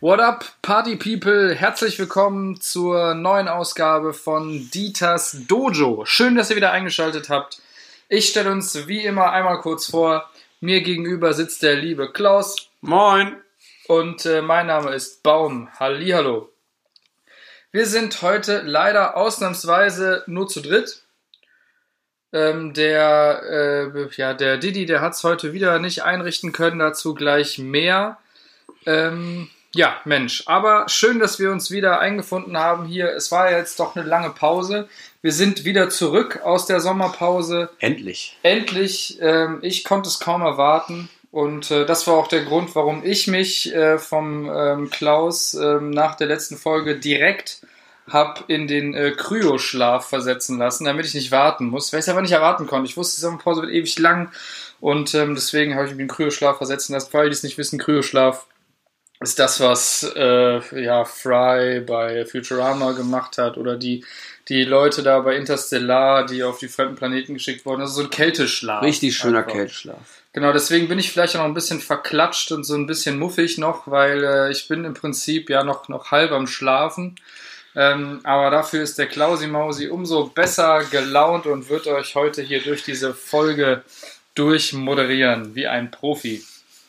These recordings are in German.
What up, Party People? Herzlich willkommen zur neuen Ausgabe von Dieters Dojo. Schön, dass ihr wieder eingeschaltet habt. Ich stelle uns wie immer einmal kurz vor. Mir gegenüber sitzt der liebe Klaus. Moin. Und äh, mein Name ist Baum. Hallihallo. Wir sind heute leider ausnahmsweise nur zu dritt. Ähm, der, äh, ja, der Didi, der hat es heute wieder nicht einrichten können, dazu gleich mehr. Ähm, ja, Mensch, aber schön, dass wir uns wieder eingefunden haben hier. Es war jetzt doch eine lange Pause. Wir sind wieder zurück aus der Sommerpause. Endlich. Endlich. Ähm, ich konnte es kaum erwarten. Und äh, das war auch der Grund, warum ich mich äh, vom ähm, Klaus ähm, nach der letzten Folge direkt hab in den äh, Kryoschlaf versetzen lassen, damit ich nicht warten muss, weil ich es aber nicht erwarten konnte. Ich wusste, die Sommerpause wird ewig lang und ähm, deswegen habe ich mich in den Kryoschlaf versetzen lassen. Alle, die es nicht wissen, Kryoschlaf ist das, was äh, ja, Fry bei Futurama gemacht hat oder die, die Leute da bei Interstellar, die auf die fremden Planeten geschickt wurden. Also so ein Kälteschlaf. Richtig schöner einfach. Kälteschlaf. Genau, deswegen bin ich vielleicht auch noch ein bisschen verklatscht und so ein bisschen muffig noch, weil äh, ich bin im Prinzip ja noch, noch halb am Schlafen. Ähm, aber dafür ist der Klausi Mausi umso besser gelaunt und wird euch heute hier durch diese Folge durchmoderieren, wie ein Profi.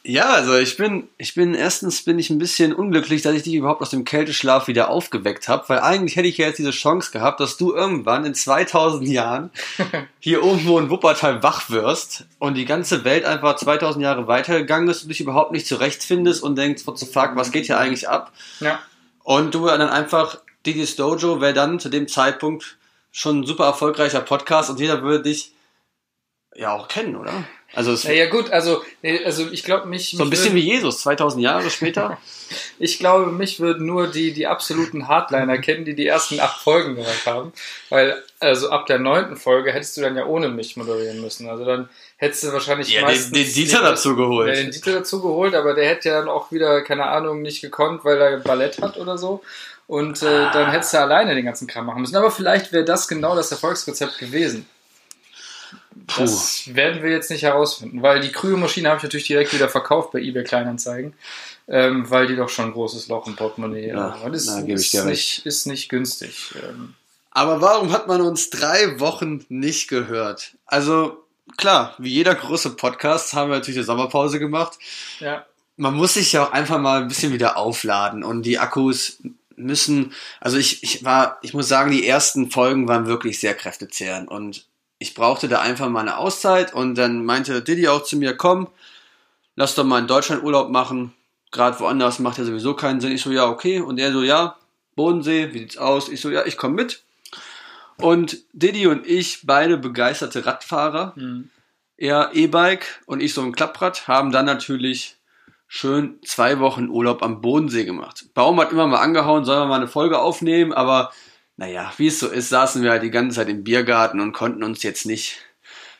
Ja, also ich bin, ich bin erstens bin ich ein bisschen unglücklich, dass ich dich überhaupt aus dem Kälteschlaf wieder aufgeweckt habe, weil eigentlich hätte ich ja jetzt diese Chance gehabt, dass du irgendwann in 2000 Jahren hier irgendwo in Wuppertal wach wirst und die ganze Welt einfach 2000 Jahre weitergegangen ist und dich überhaupt nicht zurechtfindest und denkst, what the fuck, was geht hier eigentlich ab? Ja. Und du dann einfach, Diddy's Dojo wäre dann zu dem Zeitpunkt schon ein super erfolgreicher Podcast und jeder würde dich ja auch kennen, oder? Also es ja, ja gut, also, also ich glaube mich... So ein bisschen würd, wie Jesus, 2000 Jahre später. ich glaube, mich würden nur die, die absoluten Hardliner kennen, die die ersten acht Folgen gehört haben. Weil, also ab der neunten Folge hättest du dann ja ohne mich moderieren müssen. Also dann hättest du wahrscheinlich ja, meistens... Den, den Dieter dazu geholt. Ja, den Dieter dazu geholt, aber der hätte ja dann auch wieder, keine Ahnung, nicht gekonnt, weil er Ballett hat oder so. Und äh, ah. dann hättest du alleine den ganzen Kram machen müssen. Aber vielleicht wäre das genau das Erfolgsrezept gewesen. Puh. Das werden wir jetzt nicht herausfinden, weil die Kryomaschine habe ich natürlich direkt wieder verkauft bei eBay Kleinanzeigen, ähm, weil die doch schon ein großes Loch im Portemonnaie ja, haben. Das na, ist, ist, nicht, ist nicht günstig. Ähm. Aber warum hat man uns drei Wochen nicht gehört? Also klar, wie jeder große Podcast haben wir natürlich eine Sommerpause gemacht. Ja. Man muss sich ja auch einfach mal ein bisschen wieder aufladen und die Akkus müssen, also ich, ich war, ich muss sagen, die ersten Folgen waren wirklich sehr kräftezehrend und ich brauchte da einfach mal eine Auszeit und dann meinte Diddy auch zu mir, komm, lass doch mal in Deutschland Urlaub machen. Gerade woanders macht ja sowieso keinen Sinn. Ich so, ja, okay. Und er so, ja, Bodensee, wie sieht's aus? Ich so, ja, ich komme mit. Und Diddy und ich, beide begeisterte Radfahrer, mhm. er E-Bike und ich so ein Klapprad, haben dann natürlich schön zwei Wochen Urlaub am Bodensee gemacht. Baum hat immer mal angehauen, sollen wir mal eine Folge aufnehmen, aber naja, wie es so ist, saßen wir halt die ganze Zeit im Biergarten und konnten uns jetzt nicht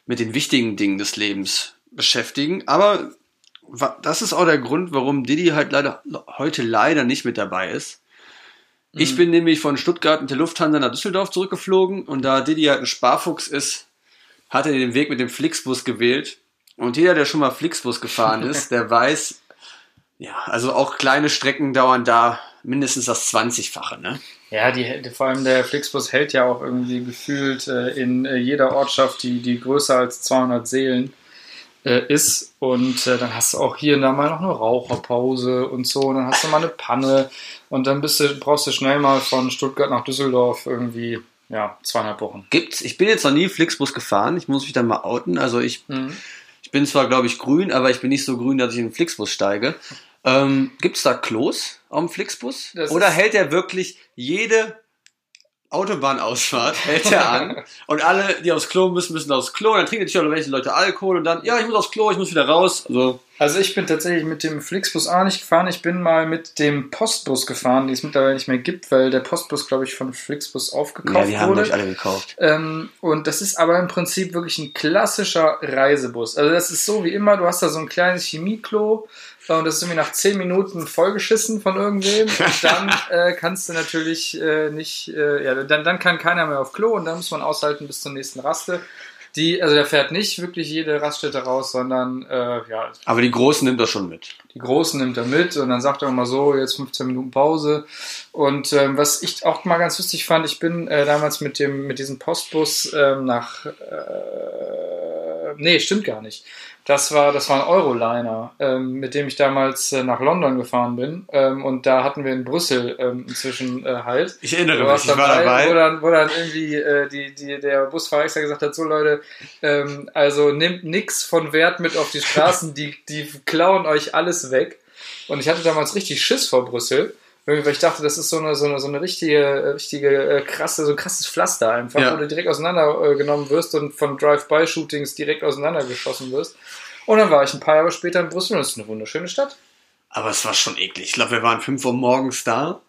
mit den wichtigen Dingen des Lebens beschäftigen. Aber das ist auch der Grund, warum Diddy halt leider heute leider nicht mit dabei ist. Mhm. Ich bin nämlich von Stuttgart mit der Lufthansa nach Düsseldorf zurückgeflogen und da Diddy halt ein Sparfuchs ist, hat er den Weg mit dem Flixbus gewählt. Und jeder, der schon mal Flixbus gefahren ist, der weiß, ja, also auch kleine Strecken dauern da mindestens das 20-fache, ne? Ja, die, vor allem der Flixbus hält ja auch irgendwie gefühlt äh, in äh, jeder Ortschaft, die, die größer als 200 Seelen äh, ist. Und äh, dann hast du auch hier und da mal noch eine Raucherpause und so. Und dann hast du mal eine Panne. Und dann bist du, brauchst du schnell mal von Stuttgart nach Düsseldorf irgendwie, ja, zweieinhalb Wochen. Gibt's? Ich bin jetzt noch nie Flixbus gefahren. Ich muss mich dann mal outen. Also ich, mhm. ich bin zwar, glaube ich, grün, aber ich bin nicht so grün, dass ich in den Flixbus steige. Ähm, Gibt es da Klos am Flixbus? Das Oder hält er wirklich jede Autobahnausfahrt hält er an und alle, die aufs Klo müssen, müssen aufs Klo. Dann trinken natürlich auch welche Leute Alkohol und dann, ja, ich muss aufs Klo, ich muss wieder raus. Also, also ich bin tatsächlich mit dem Flixbus auch nicht gefahren. Ich bin mal mit dem Postbus gefahren, den es mittlerweile nicht mehr gibt, weil der Postbus, glaube ich, von Flixbus aufgekauft wurde. Ja, die haben wurde. alle gekauft. Ähm, und das ist aber im Prinzip wirklich ein klassischer Reisebus. Also das ist so wie immer, du hast da so ein kleines Chemieklo und das ist irgendwie nach 10 Minuten vollgeschissen von irgendwem. Und dann äh, kannst du natürlich äh, nicht, äh, ja, dann, dann kann keiner mehr auf Klo und dann muss man aushalten bis zur nächsten Raste. Die, also der fährt nicht wirklich jede Raststätte raus, sondern äh, ja, Aber die Großen nimmt er schon mit. die Großen nimmt er mit und dann sagt er immer so, jetzt 15 Minuten Pause. Und ähm, was ich auch mal ganz lustig fand, ich bin äh, damals mit dem mit diesem Postbus ähm, nach äh, nee, stimmt gar nicht. Das war, das war ein Euroliner, ähm, mit dem ich damals äh, nach London gefahren bin. Ähm, und da hatten wir in Brüssel ähm, inzwischen äh, halt. Ich erinnere mich, ich war Wo dabei. dann, wo dann irgendwie äh, die, die, der Busfahrer extra gesagt hat, so Leute, ähm, also nehmt nix von Wert mit auf die Straßen, die, die klauen euch alles weg. Und ich hatte damals richtig Schiss vor Brüssel, weil ich dachte, das ist so eine, so eine, so eine richtige, äh, richtige äh, krasse, so ein krasses Pflaster einfach, Ja. wo du direkt auseinandergenommen wirst und von Drive-by-Shootings direkt auseinandergeschossen wirst. Und dann war ich ein paar Jahre später in Brüssel und es ist eine wunderschöne Stadt. Aber es war schon eklig. Ich glaube, wir waren 5 Uhr morgens da.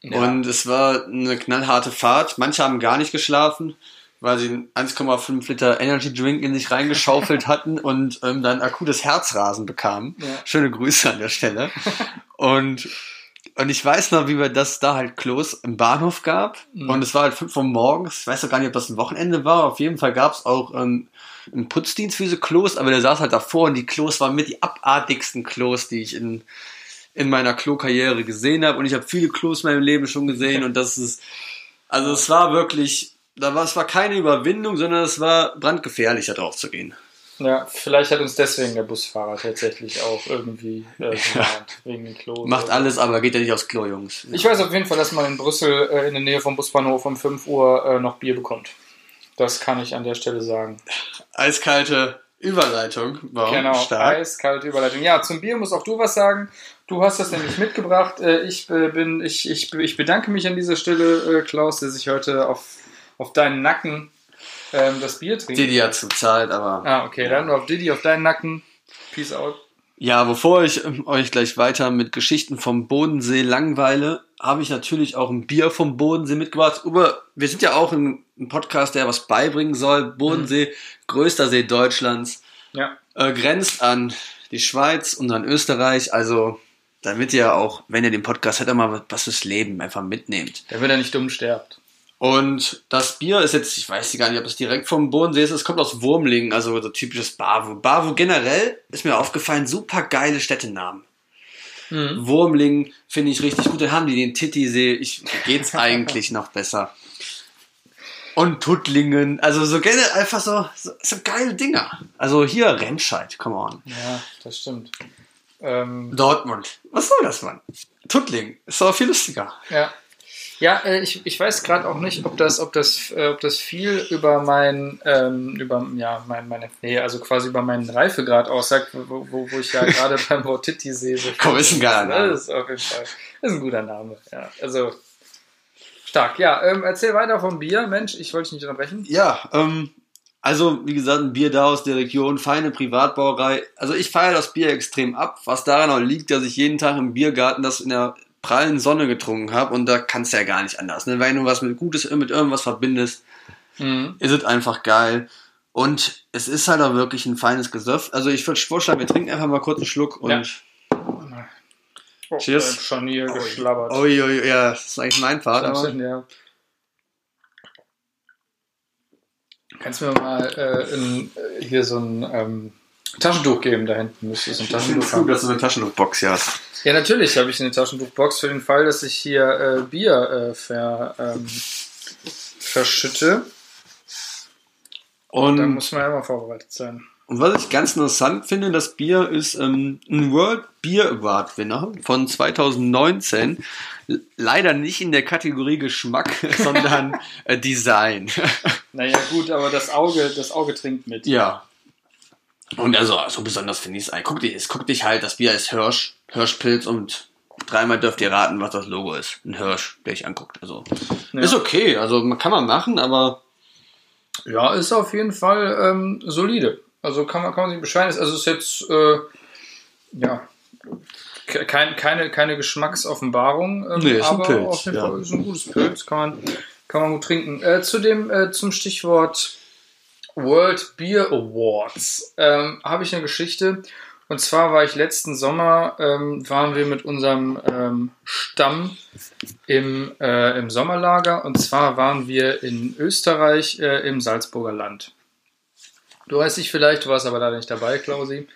Ja. Und es war eine knallharte Fahrt. Manche haben gar nicht geschlafen, weil sie einen 1,5 Liter Energy Drink in sich reingeschaufelt hatten und ähm, dann akutes Herzrasen bekamen. Ja. Schöne Grüße an der Stelle. und, und ich weiß noch, wie wir das da halt Klos im Bahnhof gab. Mhm. Und es war halt 5 Uhr morgens. Ich weiß auch gar nicht, ob das ein Wochenende war. Auf jeden Fall gab es auch ähm, einen Putzdienst für diese Klos, aber der saß halt davor und die Klos waren mit die abartigsten Klos, die ich in, in meiner Klo-Karriere gesehen habe. Und ich habe viele Klos in meinem Leben schon gesehen und das ist, also es war wirklich, da war, es war keine Überwindung, sondern es war brandgefährlich, da drauf zu gehen. Ja, vielleicht hat uns deswegen der Busfahrer tatsächlich auch irgendwie äh, gewarnt, wegen den Klo. Macht alles, aber geht ja nicht aufs Klo, Jungs. Ich weiß auf jeden Fall, dass man in Brüssel äh, in der Nähe vom Busbahnhof um 5 Uhr äh, noch Bier bekommt. Das kann ich an der Stelle sagen. Eiskalte Überleitung. Wow, genau, stark. eiskalte Überleitung. Ja, zum Bier musst auch du was sagen. Du hast das nämlich mitgebracht. Äh, ich, äh, bin, ich, ich, ich bedanke mich an dieser Stelle, äh, Klaus, der sich heute auf, auf deinen Nacken ähm, das Bier trinkt. Didi hat bezahlt, aber. Ah, okay, dann auf Didi auf deinen Nacken. Peace out. Ja, bevor ich ähm, euch gleich weiter mit Geschichten vom Bodensee langweile, habe ich natürlich auch ein Bier vom Bodensee mitgebracht. Aber wir sind ja auch ein, ein Podcast, der was beibringen soll. Bodensee, größter See Deutschlands, Ja. äh, grenzt an die Schweiz und an Österreich. Also, damit ihr auch, wenn ihr den Podcast hört, mal was fürs Leben einfach mitnehmt. Damit er nicht dumm sterbt. Und das Bier ist jetzt, ich weiß gar nicht, ob es direkt vom Bodensee ist, es kommt aus Wurmlingen, also so typisches Bavo. Bavo generell ist mir aufgefallen, super geile Städtenamen. Mhm. Wurmlingen finde ich richtig gut, dann haben die den Titisee, ich, geht's eigentlich noch besser. Und Tuttlingen, also so generell einfach so, so, so geile Dinger. Also hier Remscheid, come on. Ja, das stimmt. Ähm, Dortmund, was soll das, Mann? Tuttlingen, ist doch viel lustiger. Ja. Ja, äh, ich, ich weiß gerade auch nicht, ob das, ob das, äh, ob das viel über mein, ähm, über, ja, mein, meine, nee, also quasi über meinen Reifegrad aussagt, wo, wo, wo ich ja gerade beim Wort Titi sehe. So Komm, ist ein geiler Name. Das ist auf jeden Fall, ist ein guter Name, ja. Also, stark. Ja, ähm, erzähl weiter vom Bier. Mensch, ich wollte dich nicht unterbrechen. Ja, ähm, also wie gesagt, ein Bier da aus der Region, feine Privatbrauerei. Also ich feiere das Bier extrem ab, was daran auch liegt, dass ich jeden Tag im Biergarten das in der prallen Sonne getrunken habe und da kannst du ja gar nicht anders. Ne? Wenn du was mit Gutes mit irgendwas verbindest, Mhm. ist es einfach geil. Und es ist halt auch wirklich ein feines Gesöff. Also ich würde vorschlagen, wir trinken einfach mal kurz einen Schluck und Ja. Oh, Cheers. Schon hier geschlabbert. Ui, ui, ja, das ist eigentlich mein Part, aber ja. Kannst du mir mal äh, in, äh, hier so ein ähm, Taschentuch geben? Da hinten müsste so ein Taschentuch haben. dass du eine Taschentuchbox hier hast. Ja, natürlich habe ich eine Taschentuchbox für den Fall, dass ich hier äh, Bier äh, ver, ähm, verschütte. Und Da muss man ja immer vorbereitet sein. Und was ich ganz interessant finde, das Bier ist ähm, ein World Beer Award Winner von 2019. L- Leider nicht in der Kategorie Geschmack, sondern äh, Design. Naja, gut, aber das Auge, das Auge trinkt mit. ja. Und also so besonders finde ich es. Guck dich, es guck dich halt, das Bier ist Hirsch, Hirschpilz und dreimal dürft ihr raten, was das Logo ist. Ein Hirsch, der sich anguckt. Also Ja. ist okay, also man kann man machen, aber Ja, ist auf jeden Fall ähm, solide. Also kann man, kann man sich beschweren. Also es ist jetzt, äh, ja, ke- kein, keine, keine Geschmacksoffenbarung. Ähm, Nee, ist ein aber Pilz, auf jeden ja. Fall ist ein gutes Pilz, kann man, kann man gut trinken. Äh, zu dem, äh, zum Stichwort World Beer Awards ähm, habe ich eine Geschichte. Und zwar war ich letzten Sommer, ähm, waren wir mit unserem ähm, Stamm im, äh, im Sommerlager. Und zwar waren wir in Österreich äh, im Salzburger Land. Du weißt dich vielleicht, du warst aber leider nicht dabei, Klausi.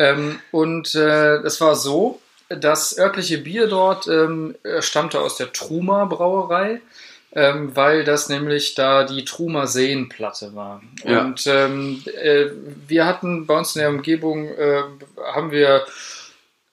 Ähm, und äh, es war so, das örtliche Bier dort ähm, stammte aus der Truma Brauerei, ähm, weil das nämlich da die Truma Seenplatte war. Ja. Und ähm, äh, wir hatten bei uns in der Umgebung, äh, haben wir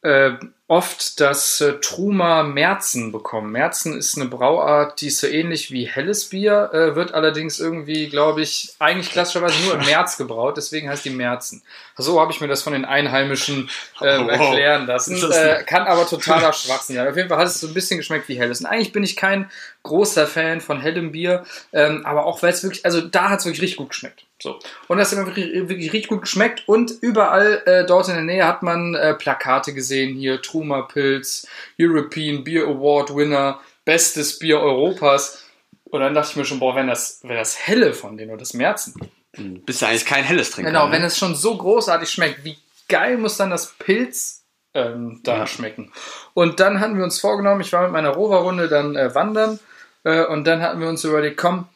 äh, oft das äh, Truma Merzen bekommen. Merzen ist eine Brauart, die ist so ähnlich wie helles Bier, äh, wird allerdings irgendwie, glaube ich, eigentlich klassischerweise nur im März gebraut, deswegen heißt die Merzen. So habe ich mir das von den Einheimischen äh, Oh, wow. erklären lassen. Äh, kann aber totaler Schwachsinn sein. Auf jeden Fall hat es so ein bisschen geschmeckt wie helles. Und eigentlich bin ich kein großer Fan von hellem Bier, ähm, aber auch weil es wirklich, also da hat es wirklich richtig gut geschmeckt. So. Und das hat immer wirklich, wirklich richtig gut geschmeckt und überall äh, dort in der Nähe hat man äh, Plakate gesehen, hier Truma Pilz, European Beer Award Winner, bestes Bier Europas. Und dann dachte ich mir schon, boah, wenn das, wenn das helle von denen oder das Merzen. Hm, Bist du eigentlich kein helles Trinker? Genau, ne? wenn es schon so großartig schmeckt, wie geil muss dann das Pilz ähm, da Ja. schmecken? Und dann hatten wir uns vorgenommen, ich war mit meiner Rover-Runde dann äh, wandern äh, und dann hatten wir uns überlegt, komm,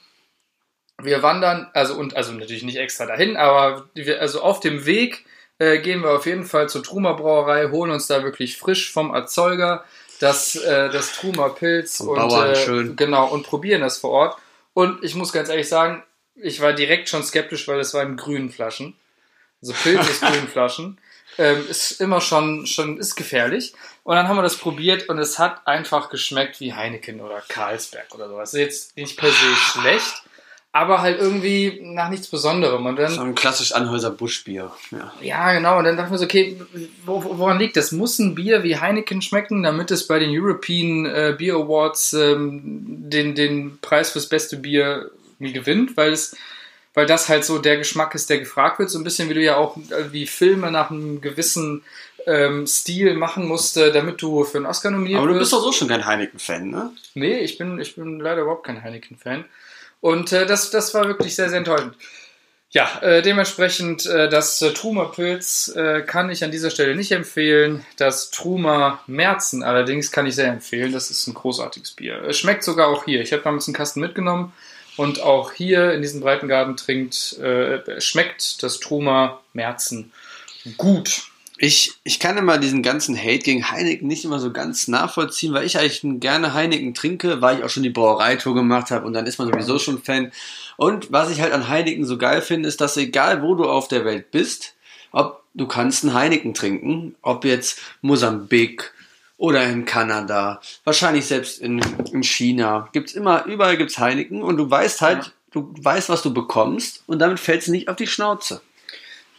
wir wandern, also und also natürlich nicht extra dahin, aber wir, also auf dem Weg äh, gehen wir auf jeden Fall zur Truma Brauerei, holen uns da wirklich frisch vom Erzeuger das, äh, das Truma Pilz und Bauern, äh, schön. genau und probieren das vor Ort. Und ich muss ganz ehrlich sagen, ich war direkt schon skeptisch, weil es war in grünen Flaschen. Also Pilz aus grünen Flaschen. Ähm, ist immer schon, schon, ist gefährlich. Und dann haben wir das probiert und es hat einfach geschmeckt wie Heineken oder Carlsberg oder sowas. Ist jetzt nicht per se schlecht, aber halt irgendwie nach nichts Besonderem. Und dann, So ein klassisch Anhäuser Buschbier. Ja. ja, genau. Und dann dachten wir so, okay, wo, wo- woran liegt das? Muss ein Bier wie Heineken schmecken, damit es bei den European äh, Beer Awards ähm, den, den Preis fürs beste Bier gewinnt? Weil es, weil das halt so der Geschmack ist, der gefragt wird. So ein bisschen wie du ja auch äh, wie Filme nach einem gewissen ähm, Stil machen musst, damit du für einen Oscar nominiert Aber du wirst. bist doch so schon kein Heineken-Fan, ne? Nee, ich bin, ich bin leider überhaupt kein Heineken-Fan. Und äh, das, das war wirklich sehr, sehr enttäuschend. Ja, äh, dementsprechend äh, das äh, Truma Pilz äh, kann ich an dieser Stelle nicht empfehlen. Das Truma Merzen allerdings kann ich sehr empfehlen. Das ist ein großartiges Bier. Es schmeckt sogar auch hier. Ich habe damals einen Kasten mitgenommen und auch hier in diesem Breitengarten trinkt, äh, schmeckt das Truma Merzen gut. Ich, ich kann immer diesen ganzen Hate gegen Heineken nicht immer so ganz nachvollziehen, weil ich eigentlich gerne Heineken trinke, weil ich auch schon die Brauereitour gemacht habe und dann ist man sowieso schon Fan. Und was ich halt an Heineken so geil finde, ist, dass egal wo du auf der Welt bist, ob du kannst einen Heineken trinken, ob jetzt Mosambik oder in Kanada, wahrscheinlich selbst in, in China, gibt's immer, überall gibt's Heineken und du weißt halt, Ja. du weißt, was du bekommst und damit fällst du nicht auf die Schnauze.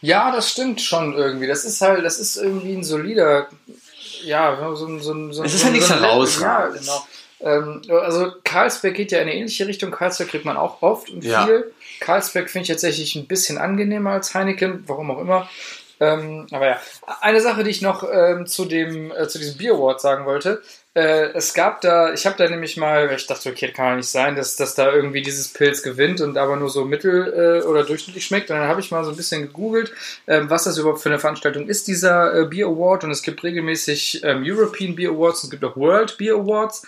Ja, das stimmt schon irgendwie. Das ist halt, das ist irgendwie ein solider, ja, so ein, so ein, so ein Es ist so halt ein- nichts so ein- Herausragendes. Ja, genau. Ähm, also Carlsberg geht ja in eine ähnliche Richtung. Carlsberg kriegt man auch oft und Ja. viel. Carlsberg finde ich tatsächlich ein bisschen angenehmer als Heineken, warum auch immer. Ähm, aber ja, eine Sache, die ich noch ähm, zu dem äh, zu diesem Beer Award sagen wollte. Äh, es gab da, ich habe da nämlich mal, ich dachte, okay, kann ja nicht sein, dass, dass da irgendwie dieses Pilz gewinnt und aber nur so mittel äh, oder durchschnittlich schmeckt. Und dann habe ich mal so ein bisschen gegoogelt, ähm, was das überhaupt für eine Veranstaltung ist, dieser äh, Beer Award. Und es gibt regelmäßig ähm, European Beer Awards, es gibt auch World Beer Awards.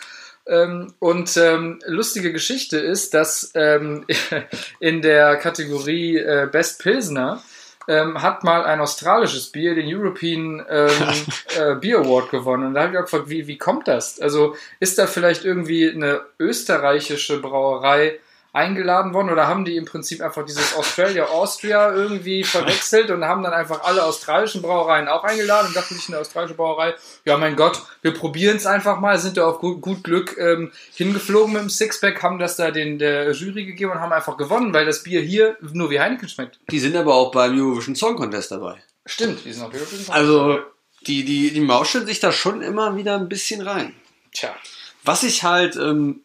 Ähm, und ähm, lustige Geschichte ist, dass ähm, in der Kategorie äh, Best Pilsner ähm, hat mal ein australisches Bier den European ähm, äh, Beer Award gewonnen. Und da habe ich auch gefragt, wie, wie kommt das? Also ist da vielleicht irgendwie eine österreichische Brauerei eingeladen worden oder haben die im Prinzip einfach dieses Australia Austria irgendwie verwechselt und haben dann einfach alle australischen Brauereien auch eingeladen und dachten sich eine australische Brauerei, ja mein Gott, wir probieren es einfach mal, sind da auf gut, gut Glück ähm, hingeflogen mit dem Sixpack, haben das da den der Jury gegeben und haben einfach gewonnen, weil das Bier hier nur wie Heineken schmeckt. Die sind aber auch beim Eurovision Song Contest dabei. Stimmt, die sind auf European Song. Also, die, die, die mauscheln sich da schon immer wieder ein bisschen rein. Tja. Was ich halt ähm,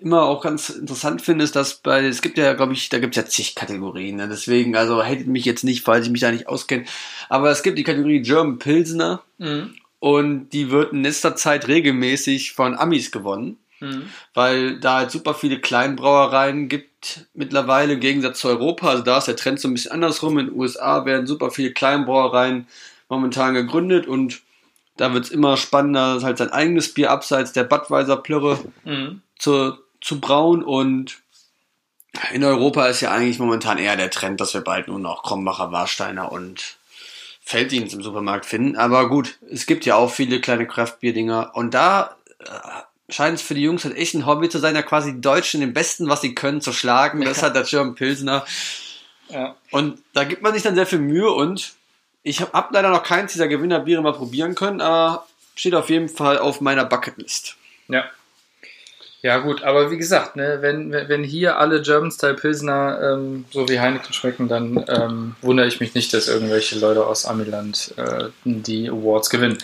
immer auch ganz interessant finde, ist, dass bei, es gibt ja, glaube ich, da gibt es ja zig Kategorien. Ne? Deswegen, also hatet mich jetzt nicht, falls ich mich da nicht auskenne. Aber es gibt die Kategorie German Pilsner Mhm. und die wird in letzter Zeit regelmäßig von Amis gewonnen. Mhm. weil da halt super viele Kleinbrauereien gibt mittlerweile im Gegensatz zu Europa. Also da ist der Trend so ein bisschen andersrum. In den USA werden super viele Kleinbrauereien momentan gegründet und da wird es immer spannender, halt sein eigenes Bier abseits der Budweiser Plörre Mhm. zu, zu brauen und In Europa ist ja eigentlich momentan eher der Trend, dass wir bald nur noch Krombacher, Warsteiner und Felddienst im Supermarkt finden. Aber gut, es gibt ja auch viele kleine Craftbier-Dinger. Und da äh, scheint es für die Jungs halt echt ein Hobby zu sein, ja quasi die Deutschen den Besten, was sie können, zu schlagen. Das hat der German Pilsner. Ja. Und da gibt man sich dann sehr viel Mühe und ich habe hab leider noch keins dieser Gewinnerbiere mal probieren können, aber steht auf jeden Fall auf meiner Bucketlist. Ja. Ja, gut, aber wie gesagt, ne, wenn, wenn hier alle German-Style Pilsner ähm, so wie Heineken schmecken, dann ähm, wundere ich mich nicht, dass irgendwelche Leute aus Amiland äh, die Awards gewinnen.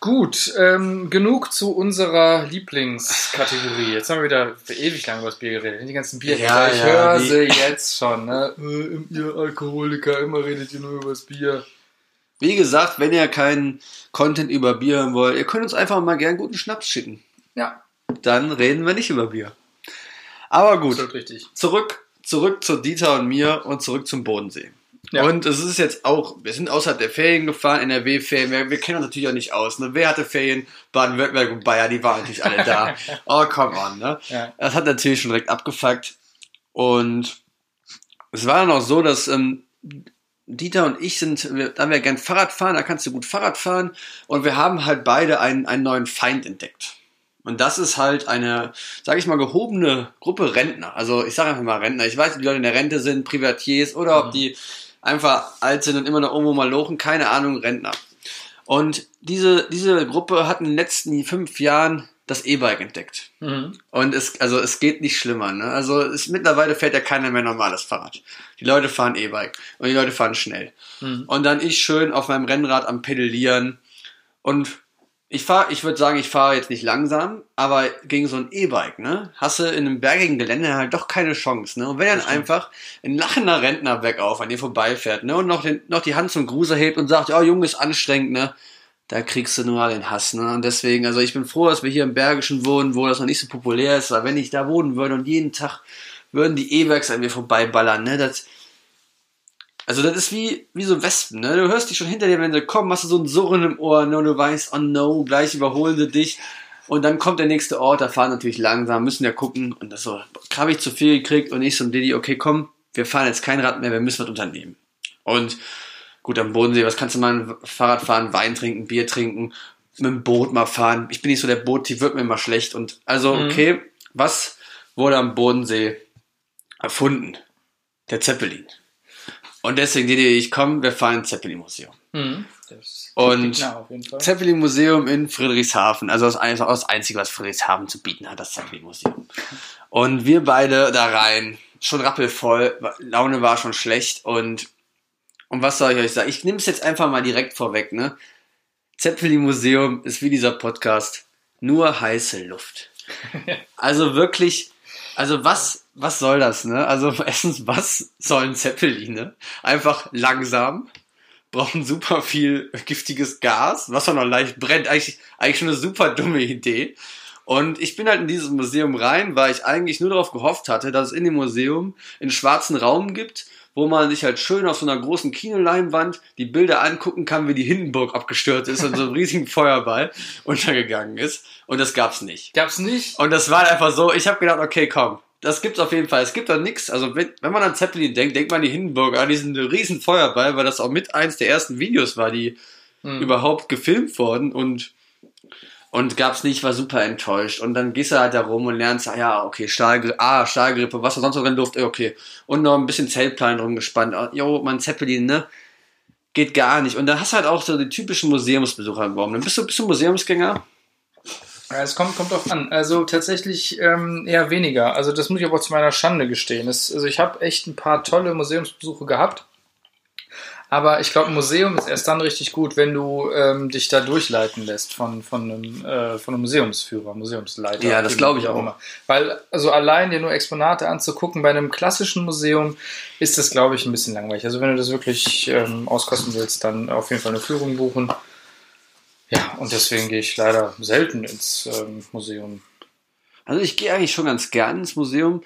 Gut, ähm, genug zu unserer Lieblingskategorie. Jetzt haben wir wieder ewig lang über das Bier geredet. Die ganzen Bier. Ja, ich ja, höre sie jetzt schon. Ne? Äh, ihr Alkoholiker, immer redet ihr nur über das Bier. Wie gesagt, wenn ihr keinen Content über Bier hören wollt, ihr könnt uns einfach mal gern guten Schnaps schicken. Ja, Dann reden wir nicht über Bier. Aber gut, zurück, zurück zu Dieter und mir und zurück zum Bodensee. Ja. Und es ist jetzt auch, wir sind außerhalb der Ferien gefahren, NRW-Ferien, wir, wir kennen uns natürlich auch nicht aus. Ne? Wer hatte Ferien? Baden-Württemberg und Bayern, die waren natürlich alle da. Oh, come on, ne? Ja. Das hat natürlich schon direkt abgefuckt. Und es war dann auch so, dass ähm, Dieter und ich sind, wir, da wir gern Fahrrad fahren, da kannst du gut Fahrrad fahren. Und wir haben halt beide einen, einen neuen Feind entdeckt. Und das ist halt eine, sage ich mal, gehobene Gruppe Rentner. Also ich sage einfach mal Rentner. Ich weiß, nicht, ob die Leute in der Rente sind, Privatiers oder ob die einfach alt sind und immer noch irgendwo mal lochen. Keine Ahnung, Rentner. Und diese, diese Gruppe hat in den letzten fünf Jahren das E-Bike entdeckt. Mhm. Und es, also es geht nicht schlimmer. Ne? Also es, mittlerweile fährt ja keiner mehr normales Fahrrad. Die Leute fahren E-Bike und die Leute fahren schnell. Mhm. Und dann ich schön auf meinem Rennrad am Pedalieren. Und ich fahre, ich würde sagen, ich fahre jetzt nicht langsam, aber gegen so ein E-Bike, ne, hast du in einem bergigen Gelände halt doch keine Chance, ne? Und wenn dann einfach ein lachender Rentner bergauf an dir vorbeifährt, ne, und noch, den, noch die Hand zum Gruße hebt und sagt, oh Junge, ist anstrengend, ne, da kriegst du nur den Hass, ne? Und deswegen, also ich bin froh, dass wir hier im Bergischen wohnen, wo das noch nicht so populär ist, weil wenn ich da wohnen würde und jeden Tag würden die E-Bikes an mir vorbeiballern, ne, das, also das ist wie, wie so Wespen, ne? Du hörst die schon hinter dir, wenn sie kommen, hast du so ein Surren im Ohr, ne? Und du weißt, oh no, gleich überholen sie dich. Und dann kommt der nächste Ort, da fahren natürlich langsam, müssen ja gucken. Und das so, habe ich zu viel gekriegt und ich so, Diddy, okay, komm, wir fahren jetzt kein Rad mehr, wir müssen was unternehmen. Und gut, am Bodensee, was kannst du mal? Fahrrad fahren, Wein trinken, Bier trinken, mit dem Boot mal fahren. Ich bin nicht so der Boot, wird mir immer schlecht. Und also, okay, was wurde am Bodensee erfunden? Der Zeppelin. Und deswegen, Didi, ich komme, wir fahren ins Zeppelin-Museum. Mhm. Und Fall. Zeppelin-Museum in Friedrichshafen. Also das, also das Einzige, was Friedrichshafen zu bieten hat, das Zeppelin-Museum. Und wir beide da rein, schon rappelvoll, Laune war schon schlecht und, und was soll ich euch sagen? Ich nehme es jetzt einfach mal direkt vorweg, ne? Zeppelin-Museum ist wie dieser Podcast, nur heiße Luft. Also wirklich, also was, was soll das, ne? Also erstens, was sollen Zeppeline? Einfach langsam, brauchen super viel giftiges Gas, was auch noch leicht brennt. Eigentlich, eigentlich schon eine super dumme Idee. Und ich bin halt in dieses Museum rein, weil ich eigentlich nur darauf gehofft hatte, dass es in dem Museum einen schwarzen Raum gibt, wo man sich halt schön auf so einer großen Kinoleinwand die Bilder angucken kann, wie die Hindenburg abgestürzt ist und so einem riesigen Feuerball untergegangen ist. Und das gab's nicht. Gab's nicht? Und das war einfach so, ich habe gedacht, okay, komm, das gibt's auf jeden Fall. Es gibt doch nichts. Also wenn, wenn man an Zeppelin denkt, denkt man an die Hindenburg, an diesen riesen Feuerball, weil das auch mit eins der ersten Videos war, die Mhm. überhaupt gefilmt wurden und und gab's nicht, war super enttäuscht. Und dann gehst du halt da rum und lernst, ah ja, okay, Stahlgrippe, ah, Stahlgrippe, was da sonst noch drin Luft, okay. Und noch ein bisschen Zeltplan drum gespannt. Ah, Jo, mein Zeppelin, ne? Geht gar nicht. Und dann hast du halt auch so die typischen Museumsbesucher geworden. Dann bist du, bist du Museumsgänger? Ja, es kommt, kommt drauf an. Also tatsächlich ähm, eher weniger. Also das muss ich aber zu meiner Schande gestehen. Es, also ich habe echt ein paar tolle Museumsbesuche gehabt. Aber ich glaube, ein Museum ist erst dann richtig gut, wenn du ähm, dich da durchleiten lässt von, von, einem, äh, von einem Museumsführer, Museumsleiter. Ja, das glaube ich auch. immer. Weil also allein dir nur Exponate anzugucken bei einem klassischen Museum ist das, glaube ich, ein bisschen langweilig. Also wenn du das wirklich ähm, auskosten willst, dann auf jeden Fall eine Führung buchen. Ja, und deswegen gehe ich leider selten ins ähm, Museum. Also ich gehe eigentlich schon ganz gern ins Museum,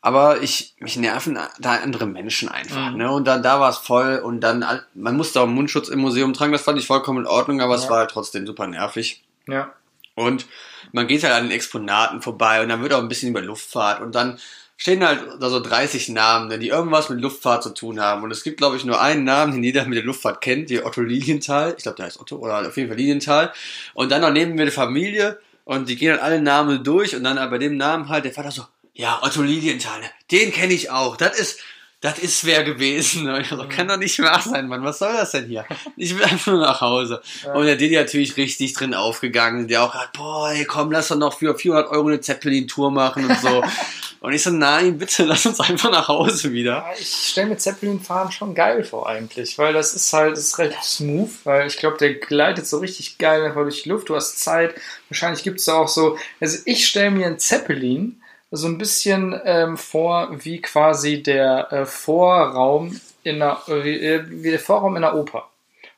aber ich mich nerven da andere Menschen einfach. Mhm. Ne? Und dann da war es voll und dann man musste auch Mundschutz im Museum tragen. Das fand ich vollkommen in Ordnung, aber es Ja. war halt trotzdem super nervig. Ja. Und man geht halt an den Exponaten vorbei und dann wird auch ein bisschen über Luftfahrt und dann stehen halt da so 30 Namen, ne, die irgendwas mit Luftfahrt zu tun haben. Und es gibt, glaube ich, nur einen Namen, den jeder mit der Luftfahrt kennt, die Otto Lilienthal. Ich glaube, der heißt Otto, oder auf jeden Fall Lilienthal. Und dann noch neben mir die Familie und die gehen halt alle Namen durch und dann bei dem Namen halt der Vater so, ja, Otto Lilienthal, ne, den kenne ich auch. Das ist, das ist wer gewesen. Ich so, kann doch nicht wahr sein, Mann. Was soll das denn hier? Ich will einfach nur nach Hause. Ja. Und der Didi natürlich richtig drin aufgegangen. Der auch hat, boah, ey, komm, lass doch noch für 400 Euro eine Zeppelin-Tour machen und so. und ich so, nein, bitte, lass uns einfach nach Hause wieder. Ja, ich stelle mir Zeppelin-Fahren schon geil vor eigentlich, weil das ist halt, das ist relativ smooth, weil ich glaube, der gleitet so richtig geil einfach durch die Luft. Du hast Zeit. Wahrscheinlich gibt es da auch so, also ich stelle mir einen Zeppelin so ein bisschen ähm, vor wie quasi der äh, Vorraum in einer, äh, wie der Vorraum in der Oper.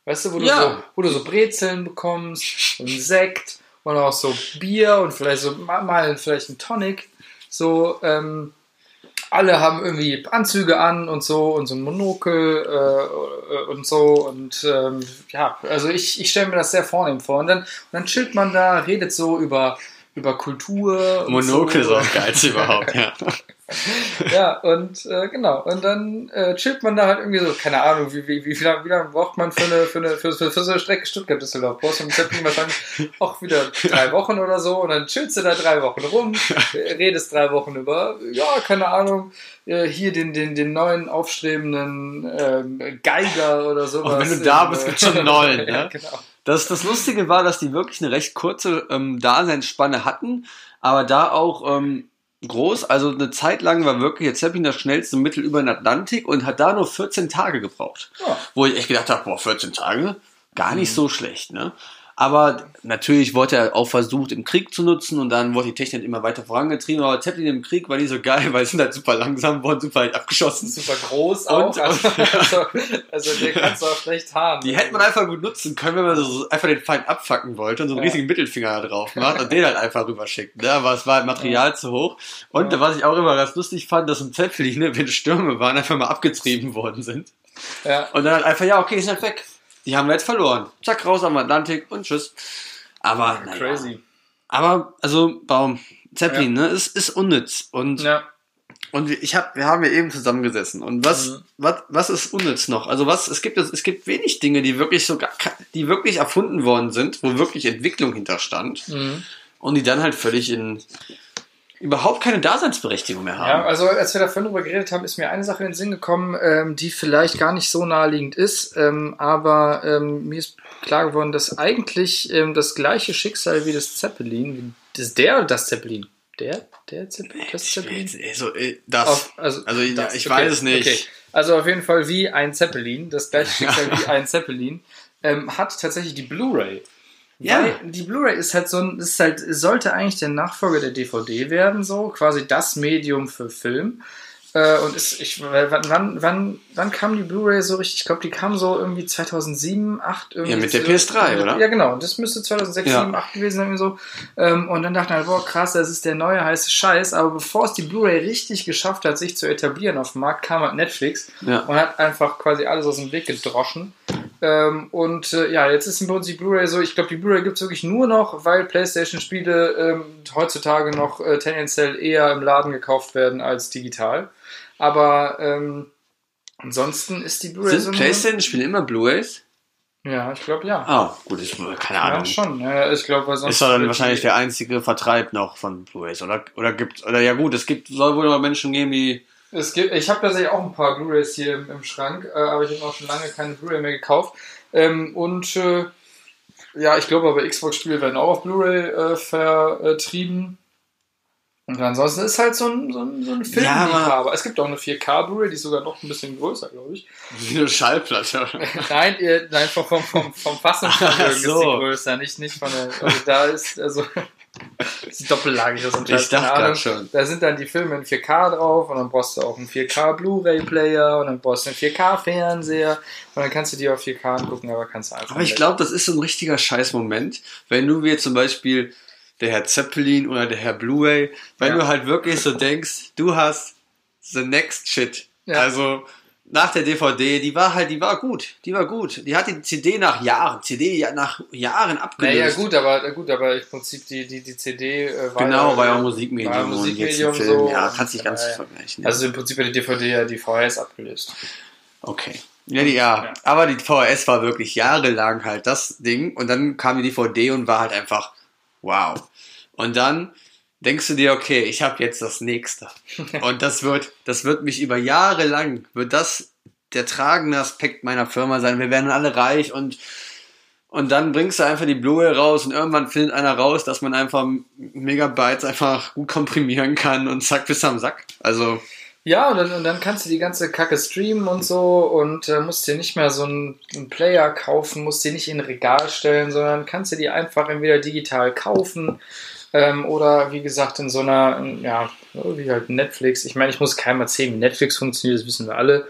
Weißt du, wo du, ja. so, wo du so Brezeln bekommst und Sekt und auch so Bier und vielleicht so mal vielleicht ein Tonic. So, ähm, alle haben irgendwie Anzüge an und so und so ein Monokel äh, und so und ähm, ja, also ich, ich stelle mir das sehr vornehm vor und dann, und dann chillt man da, redet so über über Kultur. Monokel so. ist auch geil überhaupt, ja. ja, und äh, genau. Und dann äh, chillt man da halt irgendwie so, keine Ahnung, wie, wie, wie, lange, wie lange braucht man für eine, für eine, für, für, für so eine Strecke Stuttgart-Düsseldorf? Brauchst du im Zeppelin wahrscheinlich auch wieder drei Wochen oder so und dann chillst du da drei Wochen rum, redest drei Wochen über, ja, keine Ahnung, äh, hier den, den, den neuen aufstrebenden ähm, Geiger oder sowas. Und wenn du da bist, wird schon neu, ne? ja, genau. Das, das Lustige war, dass die wirklich eine recht kurze ähm, Daseinsspanne hatten, aber da auch ähm, groß. Also eine Zeit lang war wirklich jetzt Zeppelin das schnellste Mittel über den Atlantik und hat da nur 14 Tage gebraucht. Ja. Wo ich echt gedacht habe, boah, 14 Tage? Gar nicht mhm. so schlecht, ne? Aber natürlich wurde er auch versucht, im Krieg zu nutzen und dann wurde die Technik immer weiter vorangetrieben. Aber Zeppelin im Krieg war nicht so geil, weil sie sind halt super langsam, wurden super halt abgeschossen. Super groß auch. Und, also, also, also den kannst du auch schlecht haben. Die hätte man einfach gut nutzen können, wenn man so einfach den Feind abfacken wollte und so einen ja. riesigen Mittelfinger da drauf macht und den halt einfach rüberschickt. Ne? Aber es war halt Material ja. zu hoch. Und ja. was ich auch immer ganz lustig fand, dass im Zeppelin, ne, wenn Stürme waren, einfach mal abgetrieben worden sind. Ja. Und dann halt einfach, ja, okay, ist halt weg die haben wir jetzt verloren. Zack, raus am Atlantik und tschüss. Aber, naja. Crazy. Aber, also, Baum, Zeppelin, ja. ne, ist, ist unnütz. Und, ja. und ich hab, wir haben ja eben zusammengesessen. Und was, mhm. was, was ist unnütz noch? Also, was, es gibt, es gibt wenig Dinge, die wirklich sogar, die wirklich erfunden worden sind, wo wirklich Entwicklung hinterstand. Mhm. Und die dann halt völlig in, überhaupt keine Daseinsberechtigung mehr haben. Ja, also als wir davon drüber geredet haben, ist mir eine Sache in den Sinn gekommen, ähm, die vielleicht gar nicht so naheliegend ist, ähm, aber ähm, mir ist klar geworden, dass eigentlich ähm, das gleiche Schicksal wie das Zeppelin, das der oder das Zeppelin? Der? Der Zeppelin? Das Zeppelin? Also, äh, das. Auf, also, also das, ich okay, weiß es nicht. Okay. Also auf jeden Fall wie ein Zeppelin, das gleiche Schicksal wie ein Zeppelin, ähm, hat tatsächlich die Blu-ray. Ja. Weil die Blu-ray ist halt so ein, ist halt, sollte eigentlich der Nachfolger der DVD werden, so, quasi das Medium für Film. Äh, und ist, ich, wann, wann, wann kam die Blu-ray so richtig? Ich glaube, die kam so irgendwie 2007, 2008. Irgendwie ja, mit der PS3, so, oder? Ja, genau. Das müsste 2006, ja. 2007, 2008 gewesen sein. So. Ähm, und dann dachte ich halt, boah, krass, das ist der neue heiße Scheiß. Aber bevor es die Blu-ray richtig geschafft hat, sich zu etablieren auf dem Markt, kam halt Netflix ja. und hat einfach quasi alles aus dem Weg gedroschen. Ähm, und äh, ja, jetzt ist bei uns die Blu-ray so, ich glaube, die Blu-ray gibt es wirklich nur noch, weil PlayStation-Spiele ähm, heutzutage noch äh, tendenziell eher im Laden gekauft werden als digital. Aber ähm, ansonsten ist die Blu-ray so. PlayStation-Spiele immer Blu-rays? Ja, ich glaube ja. Oh, gut, ich, keine Ahnung. Ja, schon. Ja, ich glaube, sonst. Ist doch dann wahrscheinlich der einzige Vertreib noch von Blu-rays, oder? Oder gibt, oder ja gut, es gibt, soll wohl noch Menschen geben, die es gibt, ich habe tatsächlich auch ein paar Blu-rays hier im, im Schrank, äh, aber ich habe auch schon lange keine Blu-ray mehr gekauft. Ähm, und äh, ja, ich glaube aber Xbox-Spiele werden auch auf Blu-ray äh, vertrieben. Und ansonsten ist halt so ein, so ein, so ein Filmliebhaber. Ja, es gibt auch eine 4K Blu-ray, die ist sogar noch ein bisschen größer, glaube ich. Wie eine Schallplatte. nein, ihr, nein, vom, vom, vom, vom Fassungsvermögen so. ist die größer, nicht, nicht von der. Also da ist, also. Das ist doppellagig, das ist Ich dachte schon. Da sind dann die Filme in 4K drauf und dann brauchst du auch einen 4K Blu-ray-Player und dann brauchst du einen 4K-Fernseher und dann kannst du die auf 4K angucken, aber kannst du einfach. Aber ich glaube, das ist so ein richtiger Scheißmoment, wenn du wie zum Beispiel der Herr Zeppelin oder der Herr Blu-ray, wenn ja. du halt wirklich so denkst, du hast the next shit. Ja. Also nach der DVD, die war halt, die war gut, die war gut. Die hat die CD nach Jahren, CD nach Jahren abgelöst. Naja, gut, aber gut, aber im Prinzip die, die, die CD äh, war Genau, war ja auch Musikmedium, war Musikmedium und jetzt Film. So ja, kannst dich ganz äh, vergleichen. Also im Prinzip hat die DVD ja die VHS abgelöst. Okay. Ja, die, ja. Ja. aber die VHS war wirklich jahrelang halt das Ding und dann kam die DVD und war halt einfach wow. Und dann denkst du dir, okay, ich habe jetzt das nächste. Und das wird, das wird mich über Jahre lang, wird das der tragende Aspekt meiner Firma sein. Wir werden alle reich und und dann bringst du einfach die Blu-ray raus und irgendwann findet einer raus, dass man einfach Megabytes einfach gut komprimieren kann und zack, bist du am Sack. Also, Ja, und dann, und dann kannst du die ganze Kacke streamen und so und äh, musst dir nicht mehr so einen, einen Player kaufen, musst dir nicht in ein Regal stellen, sondern kannst dir die einfach entweder digital kaufen ähm, oder wie gesagt in so einer, in, ja, wie halt Netflix. Ich meine, ich muss keinem erzählen, wie Netflix funktioniert, das wissen wir alle.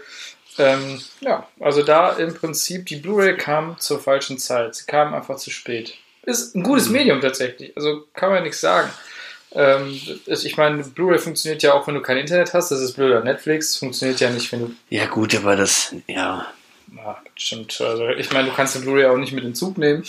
Ähm, ja, also da im Prinzip, die Blu-ray kam zur falschen Zeit. Sie kam einfach zu spät. Ist ein gutes Medium tatsächlich, also kann man nichts sagen. Ähm, ich meine, Blu-ray funktioniert ja auch, wenn du kein Internet hast. Das ist blöder. Netflix funktioniert ja nicht, wenn du. ja gut, aber das, ja. Ja, stimmt. Also, ich meine, du kannst den Blu-ray auch nicht mit in den Zug nehmen.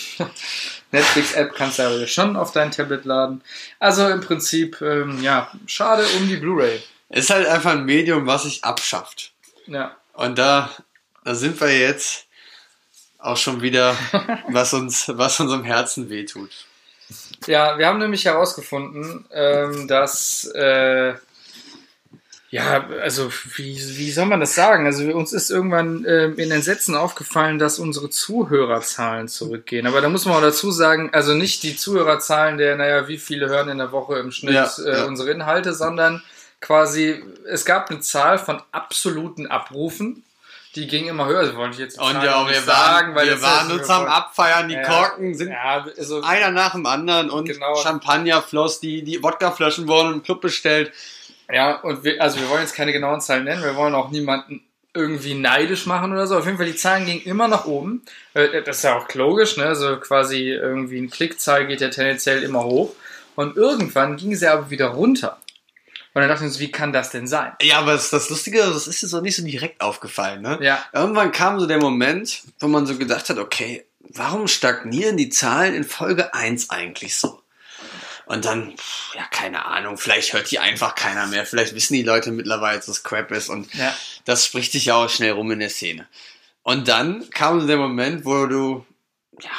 Netflix-App kannst du aber schon auf dein Tablet laden. Also im Prinzip, ähm, ja, schade um die Blu-ray. Ist halt einfach ein Medium, was sich abschafft. Ja. Und da, da sind wir jetzt auch schon wieder, was uns, was unserem Herzen wehtut. Ja, wir haben nämlich herausgefunden, ähm, dass, äh, ja, also wie, wie soll man das sagen? Also uns ist irgendwann ähm, in den Sätzen aufgefallen, dass unsere Zuhörerzahlen zurückgehen. Aber da muss man auch dazu sagen, also nicht die Zuhörerzahlen der, naja, wie viele hören in der Woche im Schnitt Ja, äh, ja. unsere Inhalte, sondern quasi, es gab eine Zahl von absoluten Abrufen. Die ging immer höher, das wollte ich jetzt Und ja, wir nicht waren, weil wir waren uns am Abfeiern, die Ja, Korken sind ja, also, einer nach dem anderen und Genau. Champagner floss, die, die Wodkaflaschen wurden im Club bestellt. Ja, und wir, also wir wollen jetzt keine genauen Zahlen nennen, wir wollen auch niemanden irgendwie neidisch machen oder so. Auf jeden Fall, die Zahlen gingen immer nach oben. Äh, Das ist ja auch logisch, ne? Also quasi irgendwie eine Klickzahl geht ja tendenziell immer hoch. Und irgendwann ging sie aber wieder runter. Und dann dachten wir uns, wie kann das denn sein? Ja, aber das, das Lustige, das ist jetzt auch nicht so direkt aufgefallen, ne? Ja, Irgendwann kam so der Moment, wo man so gedacht hat, okay, warum stagnieren die Zahlen in Folge 1 eigentlich so? Und dann, ja, keine Ahnung, vielleicht hört die einfach keiner mehr. Vielleicht wissen die Leute mittlerweile, dass das Crap ist. Und ja. das spricht sich ja auch schnell rum in der Szene. Und dann kam der Moment, wo du ja,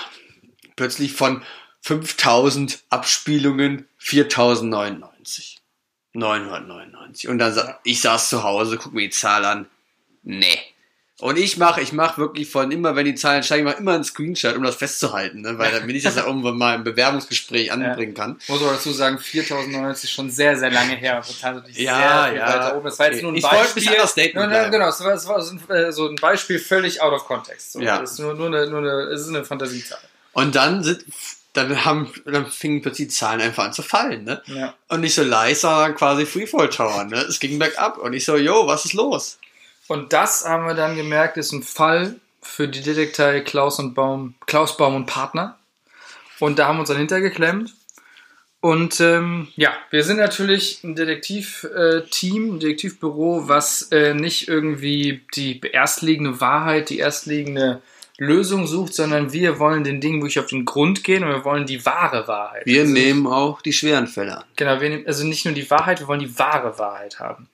plötzlich von 5000 Abspielungen 4099. 999. Und dann ich saß zu Hause, guck mir die Zahl an. Nee. Und ich mache, ich mache wirklich von immer, wenn die Zahlen steigen, ich mache immer einen Screenshot, um das festzuhalten, ne? weil damit ich das ja irgendwann mal im Bewerbungsgespräch anbringen kann. Muss aber dazu sagen, 4099 ist schon sehr, sehr lange her. Ja, sehr ja. oben. Das war jetzt nur ein Ich wollte ein Beispiel. bisschen Nein, nein, bleiben. genau, es war, es war so, ein, äh, so ein Beispiel völlig out of context. So, Ja. Das ist nur, nur, eine, nur eine, es ist eine Fantasiezahl. Und dann sind, dann haben, dann fingen plötzlich die Zahlen einfach an zu fallen, ne? Ja. Und nicht so leicht, sondern quasi Freefall Tower, ne? Es ging bergab. Und ich so, yo, was ist los? Und das haben wir dann gemerkt, ist ein Fall für die Detektei Klaus und Baum, Klaus Baum und Partner. Und da haben wir uns dann hintergeklemmt. Und ähm, ja, wir sind natürlich ein Detektiv-Team, ein Detektivbüro, was äh, nicht irgendwie die erstliegende Wahrheit, die erstliegende Lösung sucht, sondern wir wollen den Dingen wirklich auf den Grund gehen und wir wollen die wahre Wahrheit. Wir Also nehmen auch die schweren Fälle an. Genau, wir nehmen, also nicht nur die Wahrheit, wir wollen die wahre Wahrheit haben.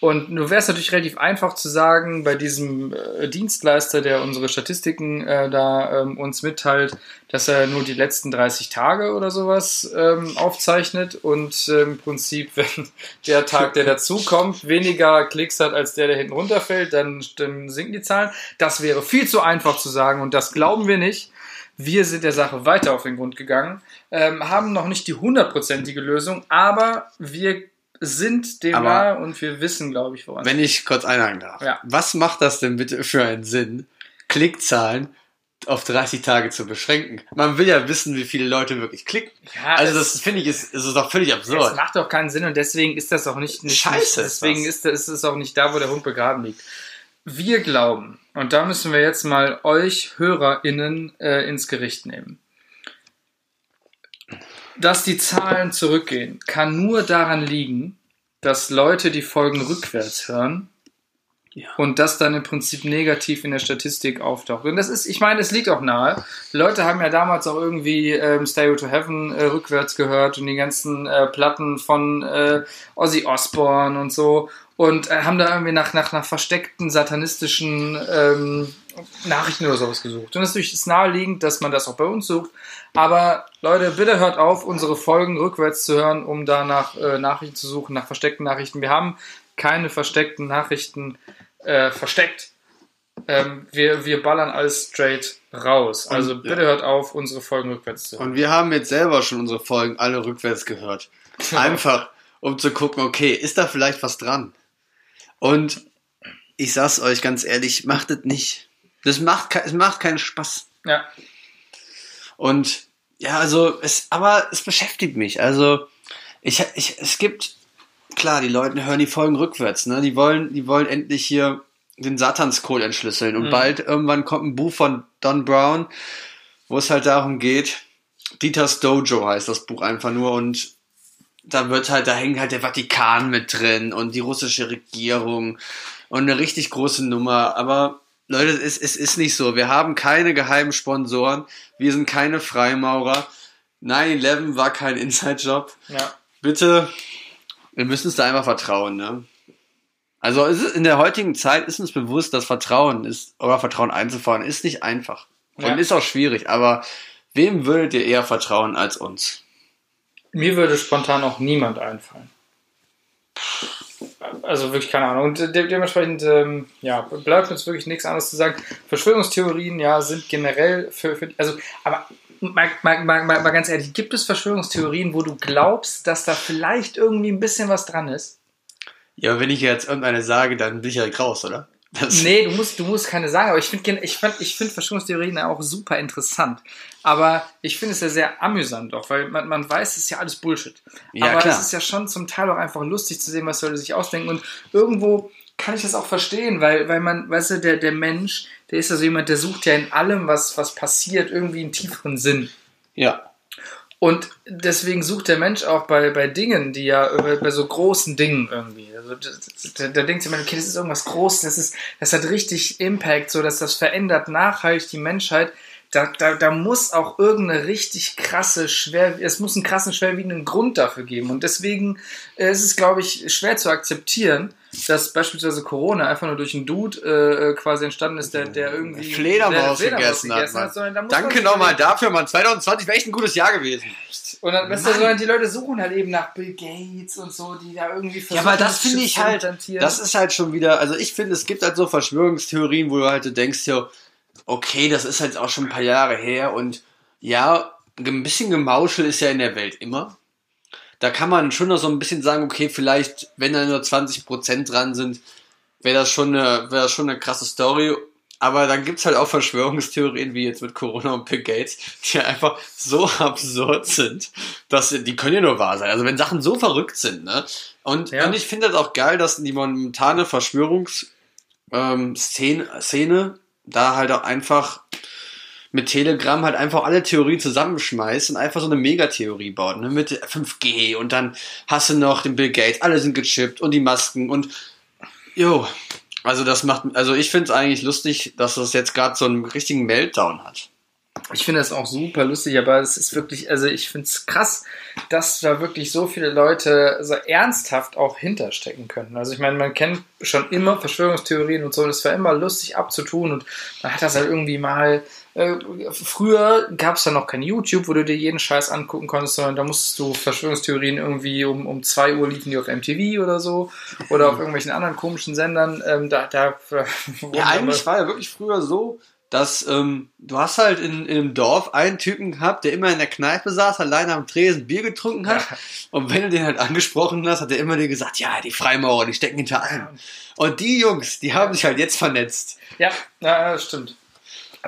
Und wäre es natürlich relativ einfach zu sagen, bei diesem äh, Dienstleister, der unsere Statistiken äh, da ähm, uns mitteilt, dass er nur die letzten 30 Tage oder sowas ähm, aufzeichnet und äh, im Prinzip, wenn der Tag, der dazukommt, weniger Klicks hat als der, der hinten runterfällt, dann, dann sinken die Zahlen. Das wäre viel zu einfach zu sagen und das glauben wir nicht. Wir sind der Sache weiter auf den Grund gegangen, ähm, haben noch nicht die hundertprozentige Lösung, aber wir sind dem nahe und wir wissen, glaube ich, woran. Wenn ich kurz einhaken darf. Ja. Was macht das denn bitte für einen Sinn, Klickzahlen auf 30 Tage zu beschränken? Man will ja wissen, wie viele Leute wirklich klicken. Ja, Also es- das finde ich ist, ist doch völlig Das absurd. macht doch keinen Sinn und deswegen ist das auch nicht, nicht Scheiße Nicht, deswegen das. ist, das- ist es auch nicht da, wo der Hund begraben liegt. Wir glauben, und da müssen wir jetzt mal euch HörerInnen äh, ins Gericht nehmen. Dass die Zahlen zurückgehen, kann nur daran liegen, dass Leute die Folgen rückwärts hören Und das dann im Prinzip negativ in der Statistik auftaucht. Und das ist, ich meine, es liegt auch nahe. Die Leute haben ja damals auch irgendwie ähm, Stereo to Heaven äh, rückwärts gehört und die ganzen äh, Platten von äh, Ozzy Osbourne und so und äh, haben da irgendwie nach, nach, nach versteckten satanistischen ähm, Nachrichten oder sowas gesucht. Und es ist naheliegend, dass man das auch bei uns sucht. Aber Leute, bitte hört auf, unsere Folgen rückwärts zu hören, um da nach äh, Nachrichten zu suchen, nach versteckten Nachrichten. Wir haben keine versteckten Nachrichten äh, versteckt. Ähm, wir, wir ballern alles straight raus. Also und, bitte ja. hört auf, unsere Folgen rückwärts zu hören. Und wir haben jetzt selber schon unsere Folgen alle rückwärts gehört. Einfach, um zu gucken, okay, ist da vielleicht was dran? Und ich sag's euch ganz ehrlich, macht es nicht. Das macht, es macht keinen Spaß. Ja. Und ja, also es, aber es beschäftigt mich. Also ich, ich, es gibt klar, die Leute hören die Folgen rückwärts, ne? Die wollen, die wollen endlich hier den Satanscode entschlüsseln und mhm. bald irgendwann kommt ein Buch von Don Brown, wo es halt darum geht. Dieter's Dojo heißt das Buch einfach nur und da wird halt, da hängt halt der Vatikan mit drin und die russische Regierung und eine richtig große Nummer. Aber Leute, es, es ist nicht so. Wir haben keine geheimen Sponsoren. Wir sind keine Freimaurer. 9-11 war kein Inside-Job. Ja. Bitte, wir müssen es da einfach vertrauen, ne? Also in der heutigen Zeit ist uns bewusst, dass Vertrauen ist, oder Vertrauen einzufahren, ist nicht einfach. Und ja. ist auch schwierig, aber wem würdet ihr eher vertrauen als uns? Mir würde spontan auch niemand einfallen. Also wirklich keine Ahnung. Und de dementsprechend, ähm, ja, bleibt uns wirklich nichts anderes zu sagen. Verschwörungstheorien, ja, sind generell für, für also, aber mal, mal, mal, mal ganz ehrlich, gibt es Verschwörungstheorien, wo du glaubst, dass da vielleicht irgendwie ein bisschen was dran ist? Ja, wenn ich jetzt irgendeine sage, dann bin ich ja raus, oder? Das nee, du musst, du musst keine sagen, aber ich finde ich find, ich find Verschwörungstheorien auch super interessant. Aber ich finde es ja sehr amüsant doch, weil man, man weiß, es ist ja alles Bullshit. Ja, aber es ist ja schon zum Teil auch einfach lustig zu sehen, was Leute sich ausdenken. Und irgendwo kann ich das auch verstehen, weil, weil man, weißt du, der, der Mensch, der ist ja so jemand, der sucht ja in allem, was, was passiert, irgendwie einen tieferen Sinn. Ja. Und deswegen sucht der Mensch auch bei, bei Dingen, die ja, bei so großen Dingen irgendwie. Also da, da denkt sich man, okay, das ist irgendwas Großes, das ist, das hat richtig Impact, so dass das verändert nachhaltig die Menschheit. Da, da, da muss auch irgendeine richtig krasse, schwer, es muss einen krassen, schwerwiegenden Grund dafür geben. Und deswegen äh, ist es, glaube ich, schwer zu akzeptieren, dass beispielsweise Corona einfach nur durch einen Dude äh, quasi entstanden ist, der, der irgendwie Fledermaus, der Fledermaus gegessen, gegessen hat. hat Danke nochmal dafür, man. 2020 wäre echt ein gutes Jahr gewesen. Und dann, weißt du, so, die Leute suchen halt eben nach Bill Gates und so, die da irgendwie versuchen. Ja, aber das finde ich halt, das ist halt schon wieder, also ich finde, es gibt halt so Verschwörungstheorien, wo du halt denkst, ja, okay, das ist halt auch schon ein paar Jahre her und ja, ein bisschen Gemauschel ist ja in der Welt immer da kann man schon noch so ein bisschen sagen, okay, vielleicht, wenn da nur 20% dran sind, wäre das schon eine, wäre das schon eine krasse Story. Aber dann gibt's halt auch Verschwörungstheorien, wie jetzt mit Corona und Bill Gates, die einfach so absurd sind, dass die können ja nur wahr sein. Also wenn Sachen so verrückt sind, ne? Und, ja. und ich finde das auch geil, dass die momentane Verschwörungsszene ähm, Szene da halt auch einfach mit Telegram halt einfach alle Theorien zusammenschmeißt und einfach so eine Megatheorie baut, ne? Mit 5G und dann hast du noch den Bill Gates, alle sind gechippt und die Masken und jo. Also das macht, also ich finde es eigentlich lustig, dass das jetzt gerade so einen richtigen Meltdown hat. Ich finde das auch super lustig, aber es ist wirklich, also ich finde es krass, dass da wirklich so viele Leute so ernsthaft auch hinterstecken können. Also ich meine, man kennt schon immer Verschwörungstheorien und so, das war immer lustig abzutun und man hat das halt irgendwie mal äh, früher gab es da noch kein YouTube, wo du dir jeden Scheiß angucken konntest, sondern da musstest du Verschwörungstheorien irgendwie um, um 2 Uhr liefen die auf MTV oder so oder auf irgendwelchen anderen komischen Sendern. Ähm, da, da, ja, eigentlich war ja wirklich früher so, dass ähm, du hast halt in, in einem Dorf einen Typen gehabt, der immer in der Kneipe saß, alleine am Tresen Bier getrunken hat. Ja. Und wenn du den halt angesprochen hast, hat er immer dir gesagt, ja, die Freimaurer, die stecken hinter allem. Und die Jungs, die haben sich halt jetzt vernetzt. Ja, ja das stimmt.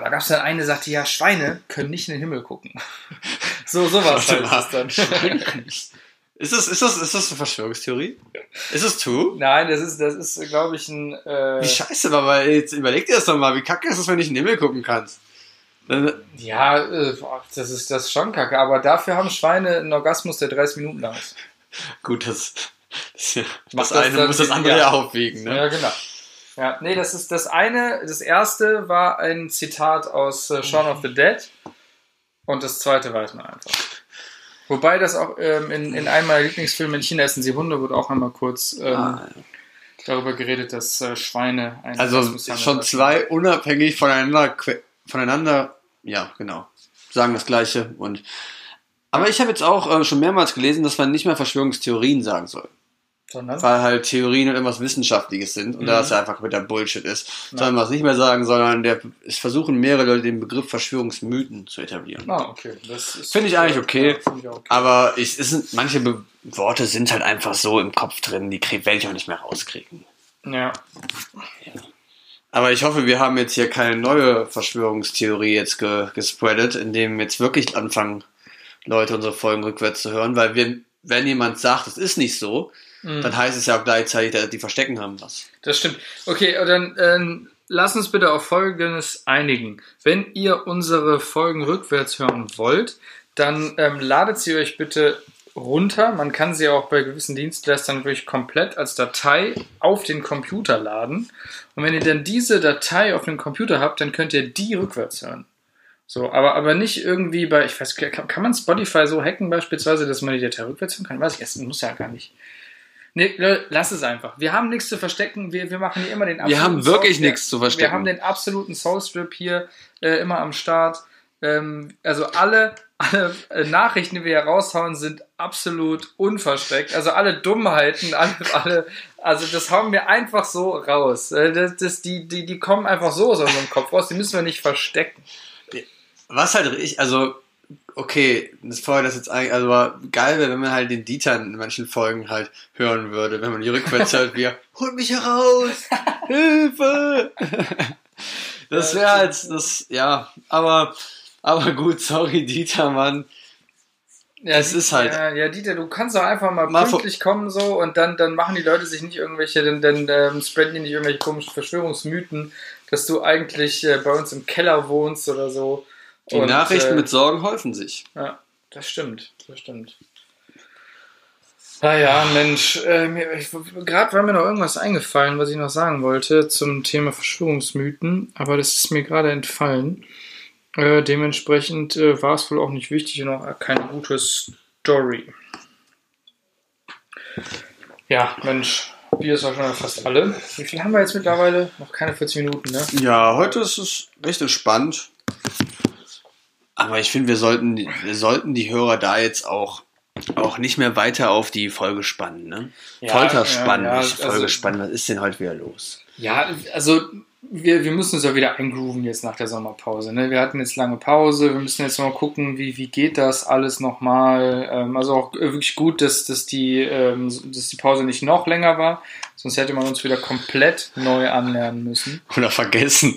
Aber gab es dann eine, sagte, ja, Schweine können nicht in den Himmel gucken. so, sowas halt das dann. Ist das, ist, das, ist das eine Verschwörungstheorie? Ist es true? Nein, das ist, das ist, glaube ich, ein. Äh wie scheiße, aber jetzt überleg dir das doch mal, wie kacke ist es, wenn du nicht in den Himmel gucken kannst? ja, äh, das ist das ist schon kacke, aber dafür haben Schweine einen Orgasmus, der 30 Minuten lang ist. Gut, das, das, das, das eine muss das andere ja aufwiegen, ne? Ja, genau. Ja, nee, das ist das eine. Das erste war ein Zitat aus äh, Shaun of the Dead. Und das zweite weiß man einfach. Wobei das auch ähm, in, in einem meiner Lieblingsfilme in China essen sie Hunde, wurde auch einmal kurz ähm, Ah, darüber geredet, dass äh, Schweine ein Also schon haben. zwei unabhängig voneinander, voneinander, ja, genau, sagen das Gleiche. Und aber ich habe jetzt auch äh, schon mehrmals gelesen, dass man nicht mehr Verschwörungstheorien sagen soll, Sondern? weil halt Theorien und irgendwas Wissenschaftliches sind und Mhm. da das ja einfach wieder Bullshit ist, soll man es nicht mehr sagen, sondern der, es versuchen mehrere Leute den Begriff Verschwörungsmythen zu etablieren. Ah, okay. Das Finde ich eigentlich okay. Ja, ich okay. Aber ich, es sind, manche Be Worte sind halt einfach so im Kopf drin, die werde ich auch nicht mehr rauskriegen. Ja. Aber ich hoffe, wir haben jetzt hier keine neue Verschwörungstheorie jetzt ge gespreadet, indem jetzt wirklich anfangen, Leute unsere Folgen rückwärts zu hören, weil wir, wenn jemand sagt, es ist nicht so, Mhm. dann heißt es ja auch gleichzeitig, dass die verstecken haben was. Das stimmt. Okay, dann ähm, lass uns bitte auf Folgendes einigen. Wenn ihr unsere Folgen rückwärts hören wollt, dann ähm, ladet sie euch bitte runter. Man kann sie auch bei gewissen Dienstleistern wirklich komplett als Datei auf den Computer laden. Und wenn ihr dann diese Datei auf dem Computer habt, dann könnt ihr die rückwärts hören. So, aber, aber nicht irgendwie bei, ich weiß, kann, kann man Spotify so hacken beispielsweise, dass man die Datei rückwärts hören kann? Weiß ich, es muss ja gar nicht. Nee, lass es einfach. Wir haben nichts zu verstecken. Wir, wir machen hier immer den Wir haben wirklich Soul- nichts zu verstecken. Wir haben den absoluten Soulstrip hier äh, immer am Start. Ähm, also alle, alle äh, Nachrichten, die wir hier raushauen, sind absolut unversteckt. Also alle Dummheiten, alle, alle also das hauen wir einfach so raus. Äh, das, das, die, die, die kommen einfach so aus unserem Kopf raus. Die müssen wir nicht verstecken. Was halt richtig, also, okay, das vorher das jetzt eigentlich, also war geil wäre, wenn man halt den Dieter in manchen Folgen halt hören würde, wenn man die rückwärts hört, wie er, holt mich heraus! Hilfe! Das wäre halt, das, ja, aber, aber gut, sorry, Dieter, Mann. Ja, Es ist halt- Ja, ja, Dieter, du kannst doch einfach mal, Mal pünktlich kommen so und dann, dann machen die Leute sich nicht irgendwelche, dann, dann ähm, spreaden die nicht irgendwelche komischen Verschwörungsmythen, dass du eigentlich äh, bei uns im Keller wohnst oder so. Die Und, Nachrichten äh, mit Sorgen häufen sich. Ja, das stimmt, das stimmt. Naja, Mensch, äh, ich- gerade war mir noch irgendwas eingefallen, was ich noch sagen wollte zum Thema Verschwörungsmythen, aber das ist mir gerade entfallen. Äh, dementsprechend äh, war es wohl auch nicht wichtig und auch keine gute Story. Ja, Mensch, Bier ist auch schon fast alle. Wie viel haben wir jetzt mittlerweile? Noch keine 40 Minuten, ne? Ja, heute ist es recht entspannt. Aber ich finde, wir sollten, wir sollten die Hörer da jetzt auch, auch nicht mehr weiter auf die Folge spannen, ne? Ja, Folter spannen, ja, ja, nicht Folge also- spannen. Was ist denn heute wieder los? Ja, also wir, wir müssen uns ja wieder eingrooven jetzt nach der Sommerpause. Ne? Wir hatten jetzt lange Pause, wir müssen jetzt mal gucken, wie, wie geht das alles nochmal. Ähm, also auch wirklich gut, dass, dass, die, ähm, dass die Pause nicht noch länger war, sonst hätte man uns wieder komplett neu anlernen müssen. Oder vergessen.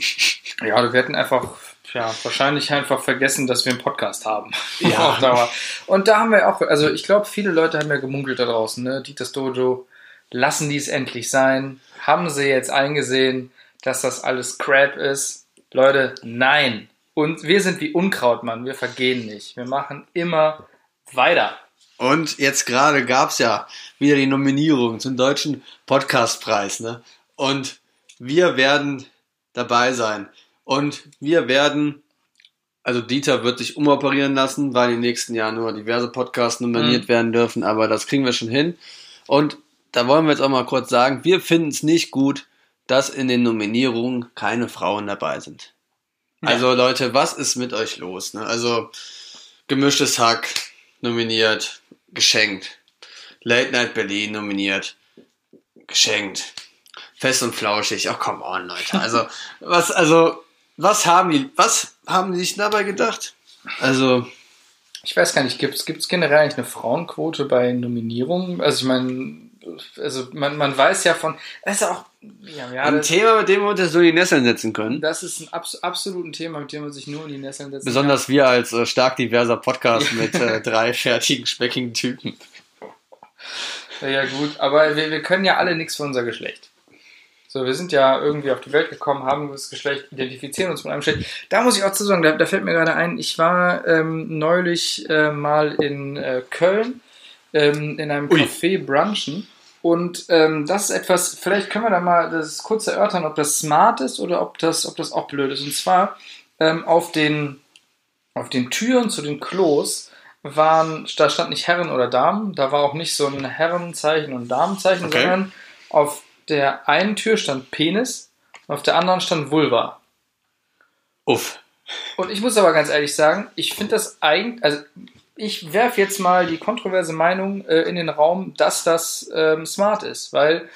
Ja, wir hätten einfach, ja, wahrscheinlich einfach vergessen, dass wir einen Podcast haben. Ja. Und da haben wir auch, also ich glaube, viele Leute haben ja gemunkelt da draußen, ne? Dieters Dojo, lassen die es endlich sein? Haben sie jetzt eingesehen, dass das alles Crap ist? Leute, nein. Und wir sind wie Unkraut, Mann. Wir vergehen nicht. Wir machen immer weiter. Und jetzt gerade gab's ja wieder die Nominierung zum deutschen Podcastpreis, ne? Und wir werden dabei sein. Und wir werden, also Dieter wird sich umoperieren lassen, weil im nächsten Jahr nur diverse Podcasts nominiert Mhm. werden dürfen, aber das kriegen wir schon hin. Und da wollen wir jetzt auch mal kurz sagen, wir finden es nicht gut, dass in den Nominierungen keine Frauen dabei sind. Ja. Also Leute, was ist mit euch los? Ne? Also gemischtes Hack nominiert, geschenkt. Late Night Berlin nominiert, geschenkt. Fest und flauschig. Oh, come on, Leute. Also, was, also, was haben die, was haben die sich dabei gedacht? Also, Ich weiß gar nicht, gibt es generell eigentlich eine Frauenquote bei Nominierungen? Also ich meine, also man, man weiß ja von, das ist ja auch, ja, ja ein das, Thema, mit dem wir uns so in die Nesseln setzen können. das ist ein abs absolut ein Thema, mit dem man sich nur in die Nesseln setzen Besonders wir als äh, stark diverser Podcast mit äh, drei fertigen, speckigen Typen. kann. Ja, ja gut, aber wir, wir können ja alle nichts für unser Geschlecht. So, wir sind ja irgendwie auf die Welt gekommen, haben das Geschlecht, identifizieren uns mit einem Geschlecht. Da muss ich auch zu sagen, da, da fällt mir gerade ein, ich war ähm, neulich äh, mal in äh, Köln ähm, in einem Ui. Café brunchen Und ähm, das ist etwas, vielleicht können wir da mal das kurz erörtern, ob das smart ist oder ob das, ob das auch blöd ist. Und zwar ähm, auf, den, auf den Türen zu den Klos waren, da stand nicht Herren oder Damen, da war auch nicht so ein Herrenzeichen und Damenzeichen, Okay. sondern auf der einen Tür stand Penis und auf der anderen stand Vulva. Uff. Und ich muss aber ganz ehrlich sagen, ich finde das eigentlich, also ich werfe jetzt mal die kontroverse Meinung äh, in den Raum, dass das ähm, smart ist, weil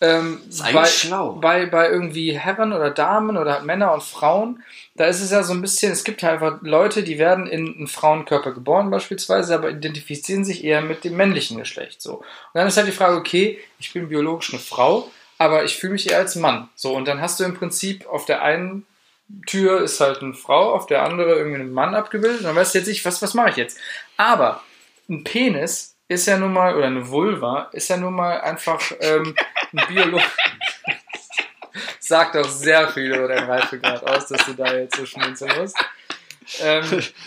ähm, eigentlich bei, schlau. bei, bei irgendwie Herren oder Damen oder Männer und Frauen, da ist es ja so ein bisschen, es gibt ja einfach Leute, die werden in einen Frauenkörper geboren beispielsweise, aber identifizieren sich eher mit dem männlichen Geschlecht. So. Und dann ist halt die Frage, okay, ich bin biologisch eine Frau, aber ich fühle mich eher als Mann. So, und dann hast du im Prinzip auf der einen Tür ist halt eine Frau, auf der andere irgendwie ein Mann abgebildet. Und dann weißt du jetzt nicht, was, was mache ich jetzt? Aber ein Penis ist ja nun mal, oder eine Vulva, ist ja nun mal einfach ähm, ein Biolog. Sagt auch sehr viel über deinen Reifegrad aus, dass du da jetzt so schmunzeln musst. Ähm,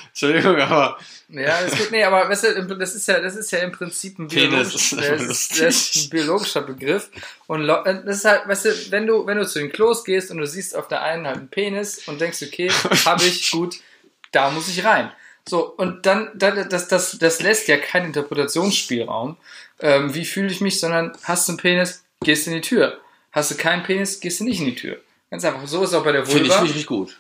Entschuldigung, aber ja, das geht, nee, aber weißt du, das ist ja, das ist ja im Prinzip ein, biologisch, das das ein biologischer Begriff. Und äh, das ist halt, weißt du, wenn du, wenn du zu den Klos gehst und du siehst auf der einen halt einen Penis und denkst, okay, habe ich, gut, da muss ich rein. So, und dann, dann das, das, das lässt ja keinen Interpretationsspielraum. Ähm, wie fühle ich mich, sondern hast du einen Penis, gehst in die Tür. Hast du keinen Penis, gehst du nicht in die Tür. Ganz einfach. So ist es auch bei der finde ich Vulva. richtig gut.